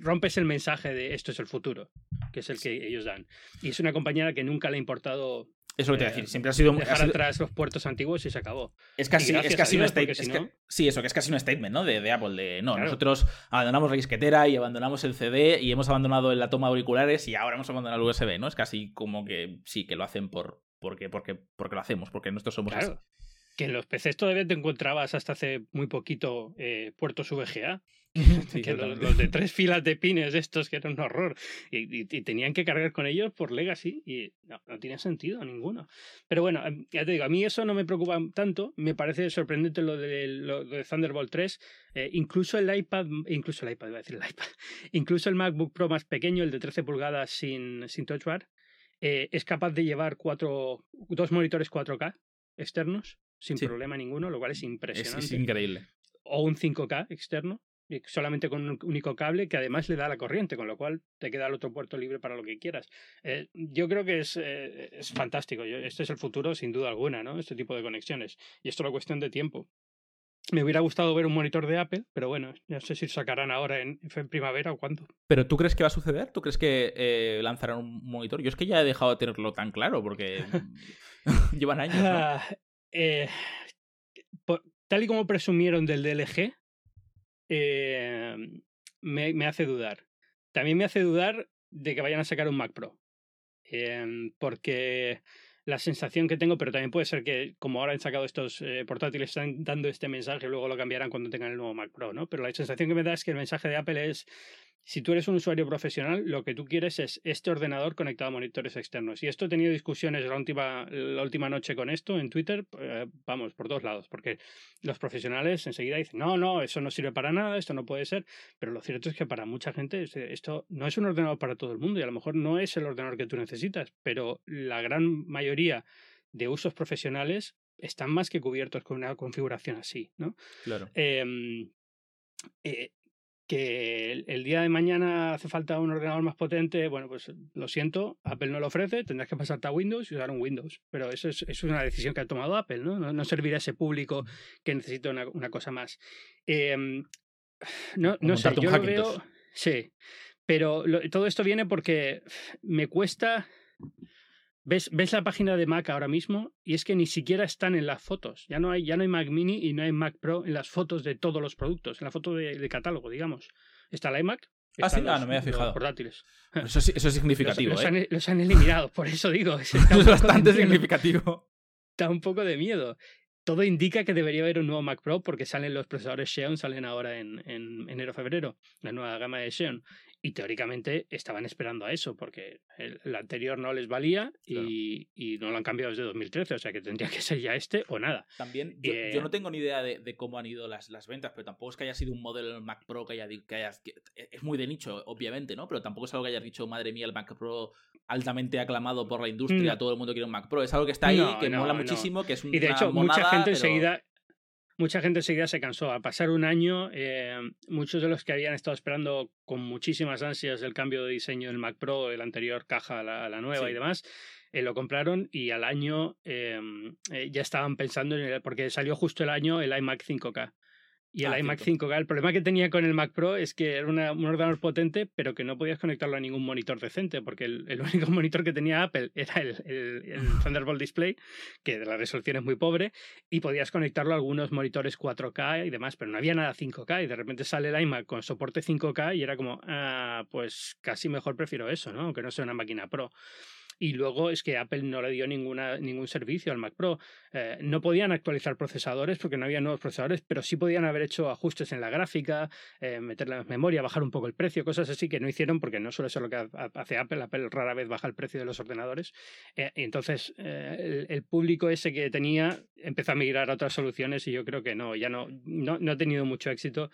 rompes el mensaje de esto es el futuro, que es el que ellos dan. Y es una compañía que nunca le ha importado eso lo que te decir, siempre ha sido dejar atrás los puertos antiguos y se acabó. Es casi, es casi un statement. sí, eso, que es casi un statement, ¿no? De, de Apple, de no, nosotros abandonamos la disquetera y abandonamos el CD y hemos abandonado la toma de auriculares y ahora hemos abandonado el USB, ¿no? Es casi como que sí, que lo hacen por porque, porque, porque lo hacemos, porque nosotros somos así que en los PCs todavía te encontrabas hasta hace muy poquito eh, puertos VGA. Que los, de tres filas de pines estos que eran un horror y, tenían que cargar con ellos por legacy y no, no tenía sentido ninguno. Pero bueno em, ya te digo a mí eso no me preocupa tanto. Me parece sorprendente lo de, lo de Thunderbolt 3 eh, incluso el iPad incluso el iPad iba a decir el iPad incluso el MacBook Pro más pequeño el de 13 pulgadas sin, sin Touch Bar eh, es capaz de llevar cuatro, dos monitores 4K externos sin problema ninguno, lo cual es impresionante. Es, increíble. O un 5K externo, solamente con un único cable que además le da la corriente, con lo cual te queda el otro puerto libre para lo que quieras. Eh, yo creo que es, eh, es fantástico. este es el futuro, sin duda alguna, ¿no? Este tipo de conexiones. Y esto es una cuestión de tiempo. Me hubiera gustado ver un monitor de Apple, pero bueno, no sé si sacarán ahora en, primavera o cuándo. ¿Pero tú crees que va a suceder? ¿Tú crees que eh, lanzarán un monitor? Yo es que ya he dejado de tenerlo tan claro, porque llevan años. ¿no? Ah, tal y como presumieron del DLG, eh, me, hace dudar. También me hace dudar de que vayan a sacar un Mac Pro. Em, porque la sensación que tengo, pero también puede ser que como ahora han sacado estos eh, portátiles, están dando este mensaje, luego lo cambiarán cuando tengan el nuevo Mac Pro, ¿no? Pero la sensación que me da es que el mensaje de Apple es si tú eres un usuario profesional, lo que tú quieres es este ordenador conectado a monitores externos. Y esto he tenido discusiones la última, la última noche con esto en Twitter, eh, vamos, por todos lados, porque los profesionales enseguida dicen, no, no, eso no sirve para nada, esto no puede ser, pero lo cierto es que para mucha gente esto no es un ordenador para todo el mundo y a lo mejor no es el ordenador que tú necesitas, pero la gran mayoría de usos profesionales están más que cubiertos con una configuración así, ¿no? Claro. Em, eh, que el, día de mañana hace falta un ordenador más potente, bueno, pues lo siento, Apple no lo ofrece, tendrás que pasarte a Windows y usar un Windows. Pero eso es, una decisión que ha tomado Apple, ¿no? No, servirá a ese público que necesita una, cosa más. Em, no, no sé, yo lo veo. Sí, pero todo esto viene porque me cuesta Ves, la página de Mac ahora mismo y es que ni siquiera están en las fotos. Ya no hay, ya no hay Mac Mini y no hay Mac Pro en las fotos de todos los productos, en la foto de, catálogo, digamos. Está la iMac, Ah, sí, ah, no me había fijado. portátiles. Eso, eso es significativo. Los, ¿eh? han, los, han, eliminado, por eso digo. Es, es bastante significativo. Da un poco de miedo. Todo indica que debería haber un nuevo Mac Pro porque salen los procesadores Xeon, salen ahora en, en enero-febrero, la nueva gama de Xeon. Y teóricamente estaban esperando a eso, porque el, el anterior no les valía y, claro. y, no lo han cambiado desde 2013, o sea que tendría que ser ya este o nada. También, yo, eh, yo no tengo ni idea de, de, cómo han ido las, las, ventas, pero tampoco es que haya sido un modelo del Mac Pro que haya, que haya que es muy de nicho, obviamente, ¿no? Pero tampoco es algo que hayas dicho, madre mía, el Mac Pro altamente aclamado por la industria, no. todo el mundo quiere un Mac Pro. Es algo que está ahí, no, que no, mola muchísimo, que es un Y de hecho, monada, mucha gente pero... enseguida mucha gente enseguida se cansó. Al pasar un año, eh, muchos de los que habían estado esperando con muchísimas ansias el cambio de diseño del Mac Pro, el anterior caja a la, a la nueva Sí. y demás, eh, lo compraron y al año eh, eh, ya estaban pensando en el, porque salió justo el año el iMac 5K. Y el Ah, iMac cierto. 5K, el problema que tenía con el Mac Pro es que era una- un ordenador potente, pero que no podías conectarlo a ningún monitor decente, porque el, el único monitor que tenía Apple era el, el- el Thunderbolt Display, que la resolución es muy pobre, y podías conectarlo a algunos monitores 4K y demás, pero no había nada 5K, y de repente sale el iMac con soporte 5K y era como, ah, pues casi mejor prefiero eso, ¿no? Aunque no sea una máquina Pro. Y luego es que Apple no le dio ninguna, ningún servicio al Mac Pro. Eh, no podían actualizar procesadores porque no había nuevos procesadores, pero sí podían haber hecho ajustes en la gráfica, eh, meterla en memoria, bajar un poco el precio, cosas así que no hicieron porque no suele ser lo que ha- hace Apple. Apple rara vez baja el precio de los ordenadores. Eh, y entonces eh, el, el público ese que tenía empezó a migrar a otras soluciones y yo creo que no, ya no, no, no ha tenido mucho éxito.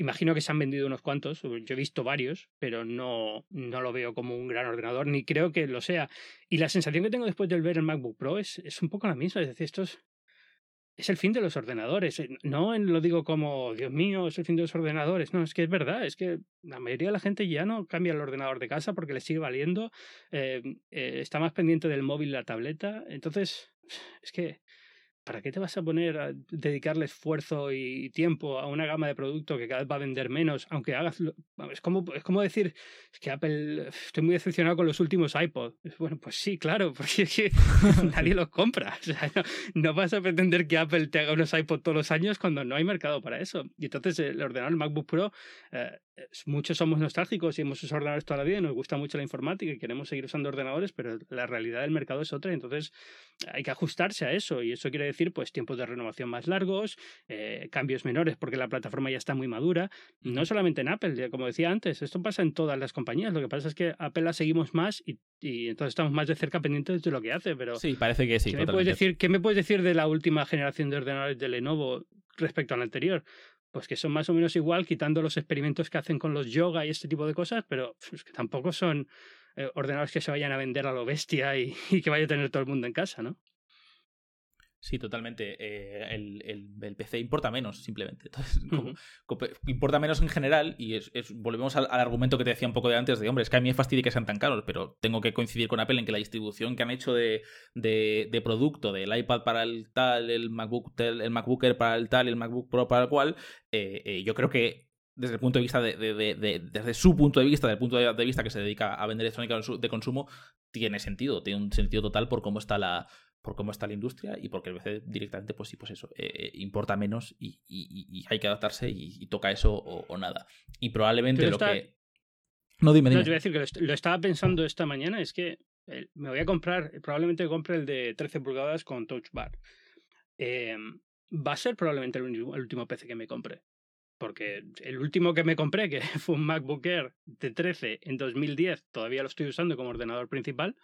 Imagino que se han vendido unos cuantos, yo he visto varios, pero no, no lo veo como un gran ordenador, ni creo que lo sea. Y la sensación que tengo después de ver el MacBook Pro es, es un poco la misma, es decir, esto es, el fin de los ordenadores. Eh, No lo digo como, Dios mío, es el fin de los ordenadores. No, es que es verdad, es que la mayoría de la gente ya no cambia el ordenador de casa porque le sigue valiendo, eh, eh, está más pendiente del móvil la tableta. Entonces, es que, ¿para qué te vas a poner a dedicarle esfuerzo y tiempo a una gama de producto que cada vez va a vender menos, aunque hagas... Es como, es como decir, es que Apple, estoy muy decepcionado con los últimos iPod. Bueno, pues sí, claro, porque es que nadie los compra. No, vas a pretender que Apple te haga unos iPod todos los años cuando no hay mercado para eso. Y entonces el ordenador el MacBook Pro, eh, muchos somos nostálgicos y hemos usado ordenadores toda la vida y nos gusta mucho la informática y queremos seguir usando ordenadores, pero la realidad del mercado es otra. Entonces hay que ajustarse a eso y eso quiere decir pues tiempos de renovación más largos, eh, cambios menores porque la plataforma ya está muy madura. No solamente en Apple, como decía antes, esto pasa en todas las compañías. Lo que pasa es que Apple la seguimos más y, y entonces estamos más de cerca pendientes de lo que hace, pero... Sí, parece que sí. ¿Qué me, puedes decir, ¿Qué me puedes decir de la última generación de ordenadores de Lenovo respecto a la anterior? Pues que son más o menos igual, quitando los experimentos que hacen con los yoga y este tipo de cosas, pero que tampoco son eh, ordenadores que se vayan a vender a lo bestia y que vaya a tener todo el mundo en casa, ¿no? Sí, totalmente. Eh, el, el- el PC importa menos, simplemente. Entonces, como- importa menos en general y es, es- volvemos al, al argumento que te decía un poco de antes de, hombre, es que a mí me fastidia que sean tan caros, pero tengo que coincidir con Apple en que la distribución que han hecho de, de, de producto, del iPad para el tal, el MacBook, el MacBook Air para el tal, el MacBook Pro para el cual, eh, eh, yo creo que desde el punto de vista de, de- de- de- desde su punto de vista, del punto de, vista que se dedica a vender electrónica de consumo, tiene sentido, tiene un sentido total por cómo está la por cómo está la industria y porque el PC directamente, pues sí, pues eso, eh, eh, importa menos y, y- y hay que adaptarse y, y toca eso o, o nada. Y probablemente lo está- que... No, dime, No, dime. te voy a decir que lo, est- lo estaba pensando esta mañana, es que eh, me voy a comprar, probablemente compre el de 13 pulgadas con Touch Bar. Eh, va a ser probablemente el, último- el último PC que me compre. Porque el último que me compré, que fue un MacBook Air de 13 en 2010, todavía lo estoy usando como ordenador principal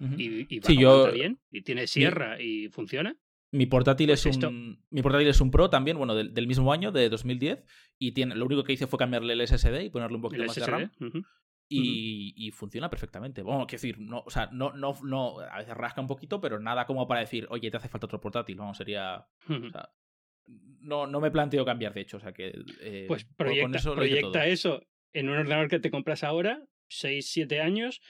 Ujú. y, y va Sí, yo- bien, y tiene sierra y funciona. Mi portátil Pues es esto- un mi portátil es un Pro también, bueno, del, del mismo año, de 2010, y tiene lo único que hice fue cambiarle el SSD y ponerle un poquito más de SSD. RAM. ujú. Y, y funciona perfectamente. Bueno, quiero decir, no, o sea, no, no, no, a veces rasca un poquito, pero nada como para decir, oye, te hace falta otro portátil. Vamos, sería. Ujú. O sea, no, no me planteo cambiar, de hecho. O sea que. eh, Pues con proyecta, eso lo hice proyecta eso en un ordenador que te compras ahora, 6, 7 años,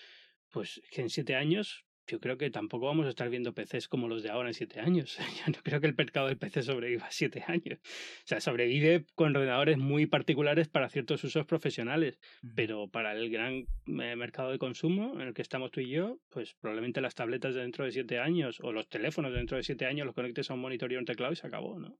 pues que en 7 años yo creo que tampoco vamos a estar viendo PCs como los de ahora en 7 años. Yo no creo que el mercado del PC sobreviva 7 años. O sea, sobrevive con ordenadores muy particulares para ciertos usos profesionales, pero para el gran eh, mercado de consumo en el que estamos tú y yo, pues probablemente las tabletas de dentro de 7 años o los teléfonos de dentro de 7 años los conectes a un monitor y un teclado y se acabó, ¿no?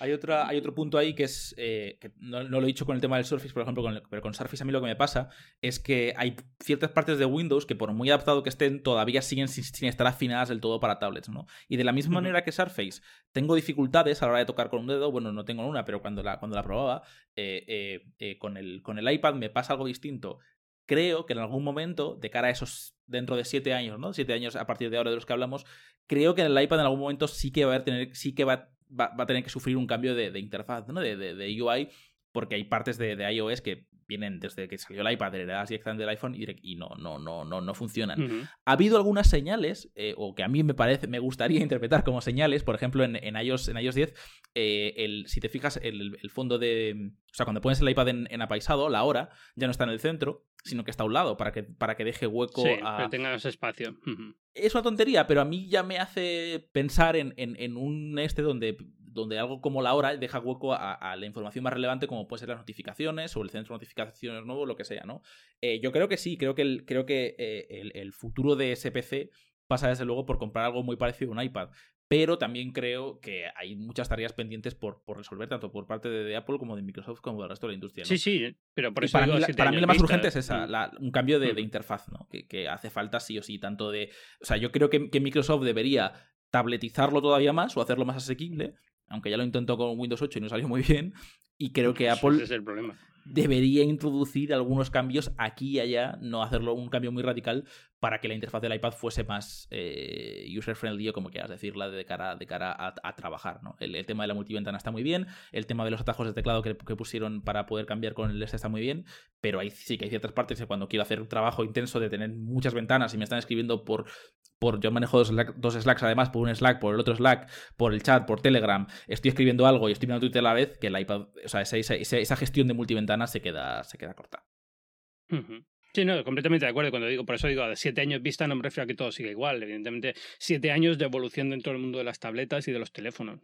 Hay, otra, hay otro punto ahí que es, eh, que no, lo he dicho con el tema del Surface, por ejemplo, con pero con Surface a mí lo que me pasa es que hay ciertas partes de Windows que por muy adaptado que estén, todavía siguen sin, estar afinadas del todo para tablets, ¿no? Y de la misma manera que Surface, tengo dificultades a la hora de tocar con un dedo, bueno, no tengo una, pero cuando la, cuando la probaba, eh, eh, con, el, con el iPad me pasa algo distinto creo que en algún momento, de cara a esos dentro de siete años, ¿no? Siete años a partir de ahora de los que hablamos, creo que en el iPad en algún momento sí que va a tener, sí que va, va, a tener que sufrir un cambio de, interfaz, ¿no? De, de, UI, porque hay partes de, iOS que vienen desde que salió el iPad, heredadas directamente del iPhone y, no, no, no, no, no funcionan. Ha habido algunas señales, eh, o que a mí me parece, me gustaría interpretar como señales, por ejemplo, en, en iOS, en iOS 10, eh, el, si te fijas, el, fondo de. O sea, cuando pones el iPad en, en, apaisado, la hora ya no está en el centro, sino que está a un lado, para que, para que deje hueco sí, a. que tenga ese espacio. Es una tontería, pero a mí ya me hace pensar en, en un este donde donde algo como la hora deja hueco a, la información más relevante como pueden ser las notificaciones o el centro de notificaciones nuevo, lo que sea, ¿no? Eh, yo creo que sí, creo que el, creo que eh, el, futuro de SPC pasa desde luego por comprar algo muy parecido a un iPad. Pero también creo que hay muchas tareas pendientes por, por resolver, tanto por parte de, Apple como de Microsoft como del resto de la industria. Sí, sí, pero por eso para, mí, la, para mí la más urgente es esa, un cambio de, interfaz, ¿no? Que, hace falta sí o sí, tanto de. O sea, yo creo que, que Microsoft debería tabletizarlo todavía más o hacerlo más asequible, aunque ya lo intentó con Windows 8 y no salió muy bien. Y creo que Apple es el problema. debería introducir algunos cambios aquí y allá, no hacerlo un cambio muy radical para que la interfaz del iPad fuese más eh, user-friendly o como quieras decirla de cara, de cara a, trabajar. ¿no? El, tema de la multiventana está muy bien, el tema de los atajos de teclado que, pusieron para poder cambiar con el S está muy bien, pero hay, sí que hay ciertas partes que cuando quiero hacer un trabajo intenso de tener muchas ventanas y me están escribiendo por por, yo manejo dos, dos, Slacks además, por un Slack, por el otro Slack, por el chat, por Telegram, estoy escribiendo algo y estoy mirando Twitter a la vez, que el iPad, o sea, esa, esa, gestión de multiventana se queda, se queda corta. Sí, no, completamente de acuerdo. Cuando digo, por eso digo, de siete años vista no me refiero a que todo siga igual. Evidentemente, siete años de evolución dentro del mundo de las tabletas y de los teléfonos.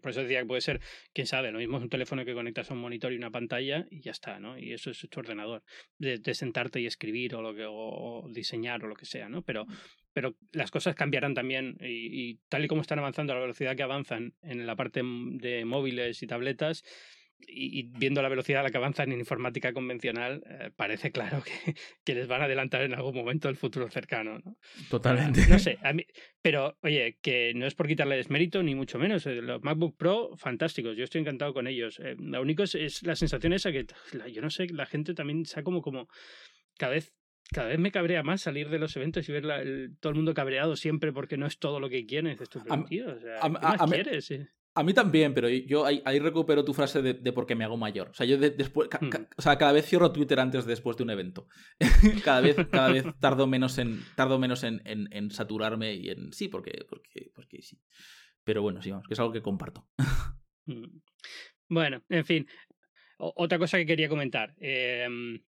Por eso decía que puede ser, quién sabe, lo mismo es un teléfono que conectas a un monitor y una pantalla y ya está, ¿no? Y eso es tu ordenador. De, sentarte y escribir o, lo que, o diseñar o lo que sea, ¿no? Pero, pero las cosas cambiarán también y, y tal y como están avanzando a la velocidad que avanzan en la parte de móviles y tabletas, y, viendo la velocidad a la que avanzan en informática convencional, eh, parece claro que, que, les van a adelantar en algún momento el futuro cercano. ¿no? Totalmente. no sé, a mí, pero oye, que no es por quitarle desmérito, ni mucho menos. Eh, los MacBook Pro, fantásticos, yo estoy encantado con ellos. Eh, lo único es, la sensación esa que, yo no sé, la gente también está como, como cada vez cada vez me cabrea más salir de los eventos y ver todo el mundo cabreado siempre porque no es todo lo que quieren. Tío, o sea, ¿qué más quieres? A mí también, pero yo ahí, recupero tu frase de, de, porque me hago mayor. O sea, yo después, o sea, cada vez cierro Twitter antes de después de un evento. cada vez, cada vez tardo menos en, tardo menos en, en, saturarme y en sí, porque, porque, porque sí. Pero bueno, sí, vamos, que es algo que comparto. bueno, en fin. otra cosa que quería comentar. Em,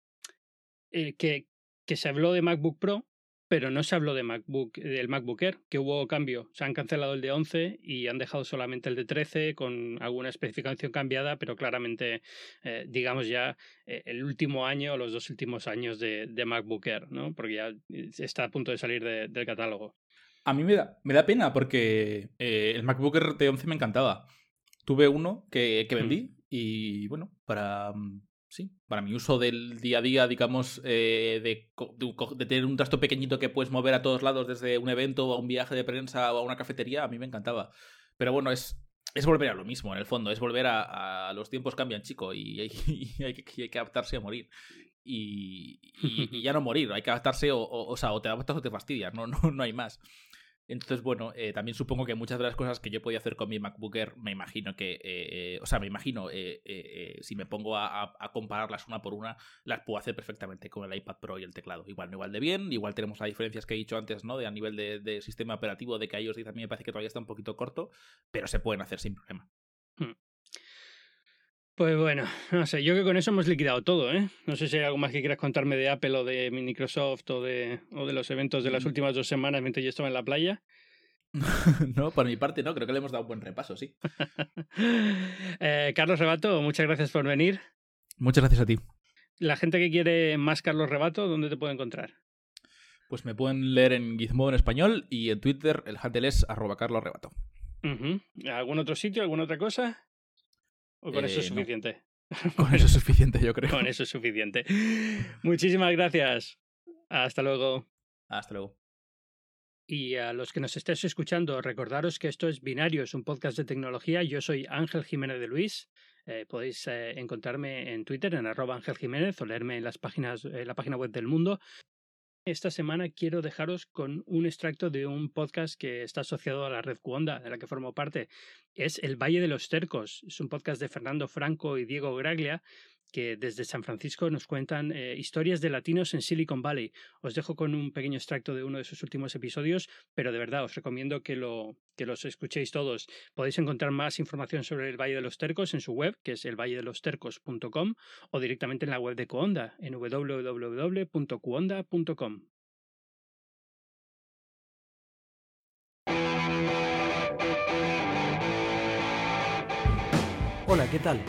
eh, que, que se habló de MacBook Pro pero no se habló de MacBook, del MacBook Air, que hubo cambio. Se han cancelado el de 11 y han dejado solamente el de 13 con alguna especificación cambiada, pero claramente, eh, digamos ya, eh, el último año o los dos últimos años de, de, MacBook Air, ¿no? Porque ya está a punto de salir del catálogo. A mí me da, me da pena porque eh, el MacBook Air de 11 me encantaba. Tuve uno que, que vendí y bueno, para mm, sí, para mi uso del día a día, digamos, eh, de, de, tener un trasto pequeñito que puedes mover a todos lados desde un evento o a un viaje de prensa o a una cafetería, a mí me encantaba. Pero bueno, es, es volver a lo mismo, en el fondo, es volver a, los tiempos cambian, chico, y hay, hay, que, hay que, adaptarse a morir. Y, y, ya no morir, hay que adaptarse o, o, o, sea, o te adaptas o te fastidias, no, no, no hay más. Entonces, bueno, eh, también supongo que muchas de las cosas que yo podía hacer con mi MacBook Air, me imagino que, eh, eh, o sea, me imagino, si me pongo a, compararlas una por una, las puedo hacer perfectamente con el iPad Pro y el teclado. Igual, no igual de bien, igual tenemos las diferencias que he dicho antes, ¿no? De a nivel de, sistema operativo, de que iOS 10 a mí me parece que todavía está un poquito corto, pero se pueden hacer sin problema. Hmm. Pues bueno, no sé, yo que con eso hemos liquidado todo, ¿eh? No sé si hay algo más que quieras contarme de Apple o de Microsoft o de, o de los eventos de las mm. últimas dos semanas mientras yo estaba en la playa. no, por mi parte no, creo que le hemos dado un buen repaso, sí. Eh, Carlos Rebato, muchas gracias por venir. Muchas gracias a ti. La gente que quiere más Carlos Rebato, ¿dónde te puede encontrar? Pues me pueden leer en Gizmo en español y en Twitter el handle es arroba carlosrebato. ¿Algún otro sitio, alguna otra cosa? ¿O con eso es suficiente? Con eso es suficiente, yo creo. Con eso es suficiente. Muchísimas gracias. Hasta luego. Hasta luego. Y a los que nos estéis escuchando, recordaros que esto es Binario, es un podcast de tecnología. Yo soy Ángel Jiménez de Luis. Eh, podéis eh, encontrarme en Twitter en arroba Ángel Jiménez o leerme en las páginas, en la página web del mundo. Esta semana quiero dejaros con un extracto de un podcast que está asociado a la red Cuonda, de la que formo parte. Es El Valle de los Tercos. Es un podcast de Fernando Franco y Diego Graglia que desde San Francisco nos cuentan eh, historias de latinos en Silicon Valley. Os dejo con un pequeño extracto de uno de sus últimos episodios, pero de verdad os recomiendo que, lo, que los escuchéis todos. Podéis encontrar más información sobre el Valle de los Tercos en su web, que es elvalledelostercos.com, o directamente en la web de Coonda, en www.cuonda.com. Hola, ¿qué tal?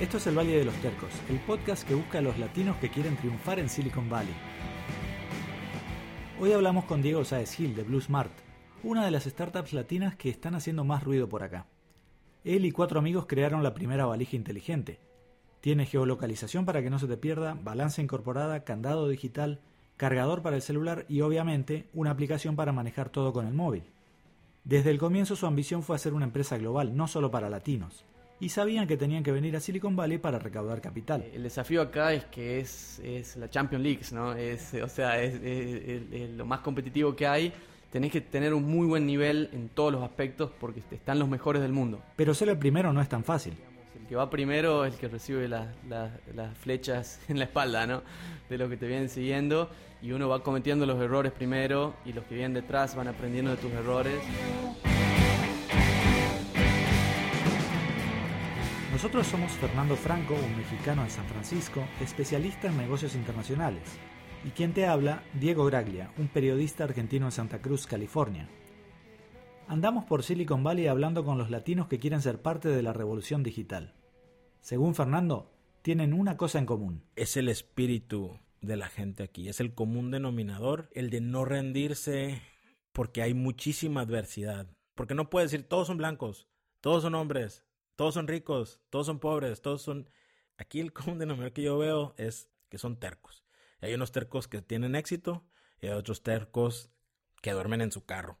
Esto es El Valle de los Tercos, el podcast que busca a los latinos que quieren triunfar en Silicon Valley. Hoy hablamos con Diego Saez Gil de Blue Smart, una de las startups latinas que están haciendo más ruido por acá. Él y cuatro amigos crearon la primera valija inteligente. Tiene geolocalización para que no se te pierda, balanza incorporada, candado digital, cargador para el celular y obviamente una aplicación para manejar todo con el móvil. Desde el comienzo su ambición fue hacer una empresa global, no solo para latinos y sabían que tenían que venir a Silicon Valley para recaudar capital. El desafío acá es que es, es la Champions League, ¿no? Es, o sea, es, lo más competitivo que hay. Tenés que tener un muy buen nivel en todos los aspectos porque están los mejores del mundo. Pero ser el primero no es tan fácil. El que va primero es el que recibe las, las flechas en la espalda, ¿no? De los que te vienen siguiendo y uno va cometiendo los errores primero y los que vienen detrás van aprendiendo de tus errores. Nosotros somos Fernando Franco, un mexicano en San Francisco, especialista en negocios internacionales, y quien te habla, Diego Graglia, un periodista argentino en Santa Cruz, California. Andamos por Silicon Valley hablando con los latinos que quieren ser parte de la revolución digital. Según Fernando, tienen una cosa en común. Es el espíritu de la gente aquí, es el común denominador, el de no rendirse porque hay muchísima adversidad. Porque no puedes decir todos son blancos, todos son hombres, todos son ricos, todos son pobres, todos son... Aquí el común denominador que yo veo es que son tercos. hay unos tercos que tienen éxito y hay otros tercos que duermen en su carro.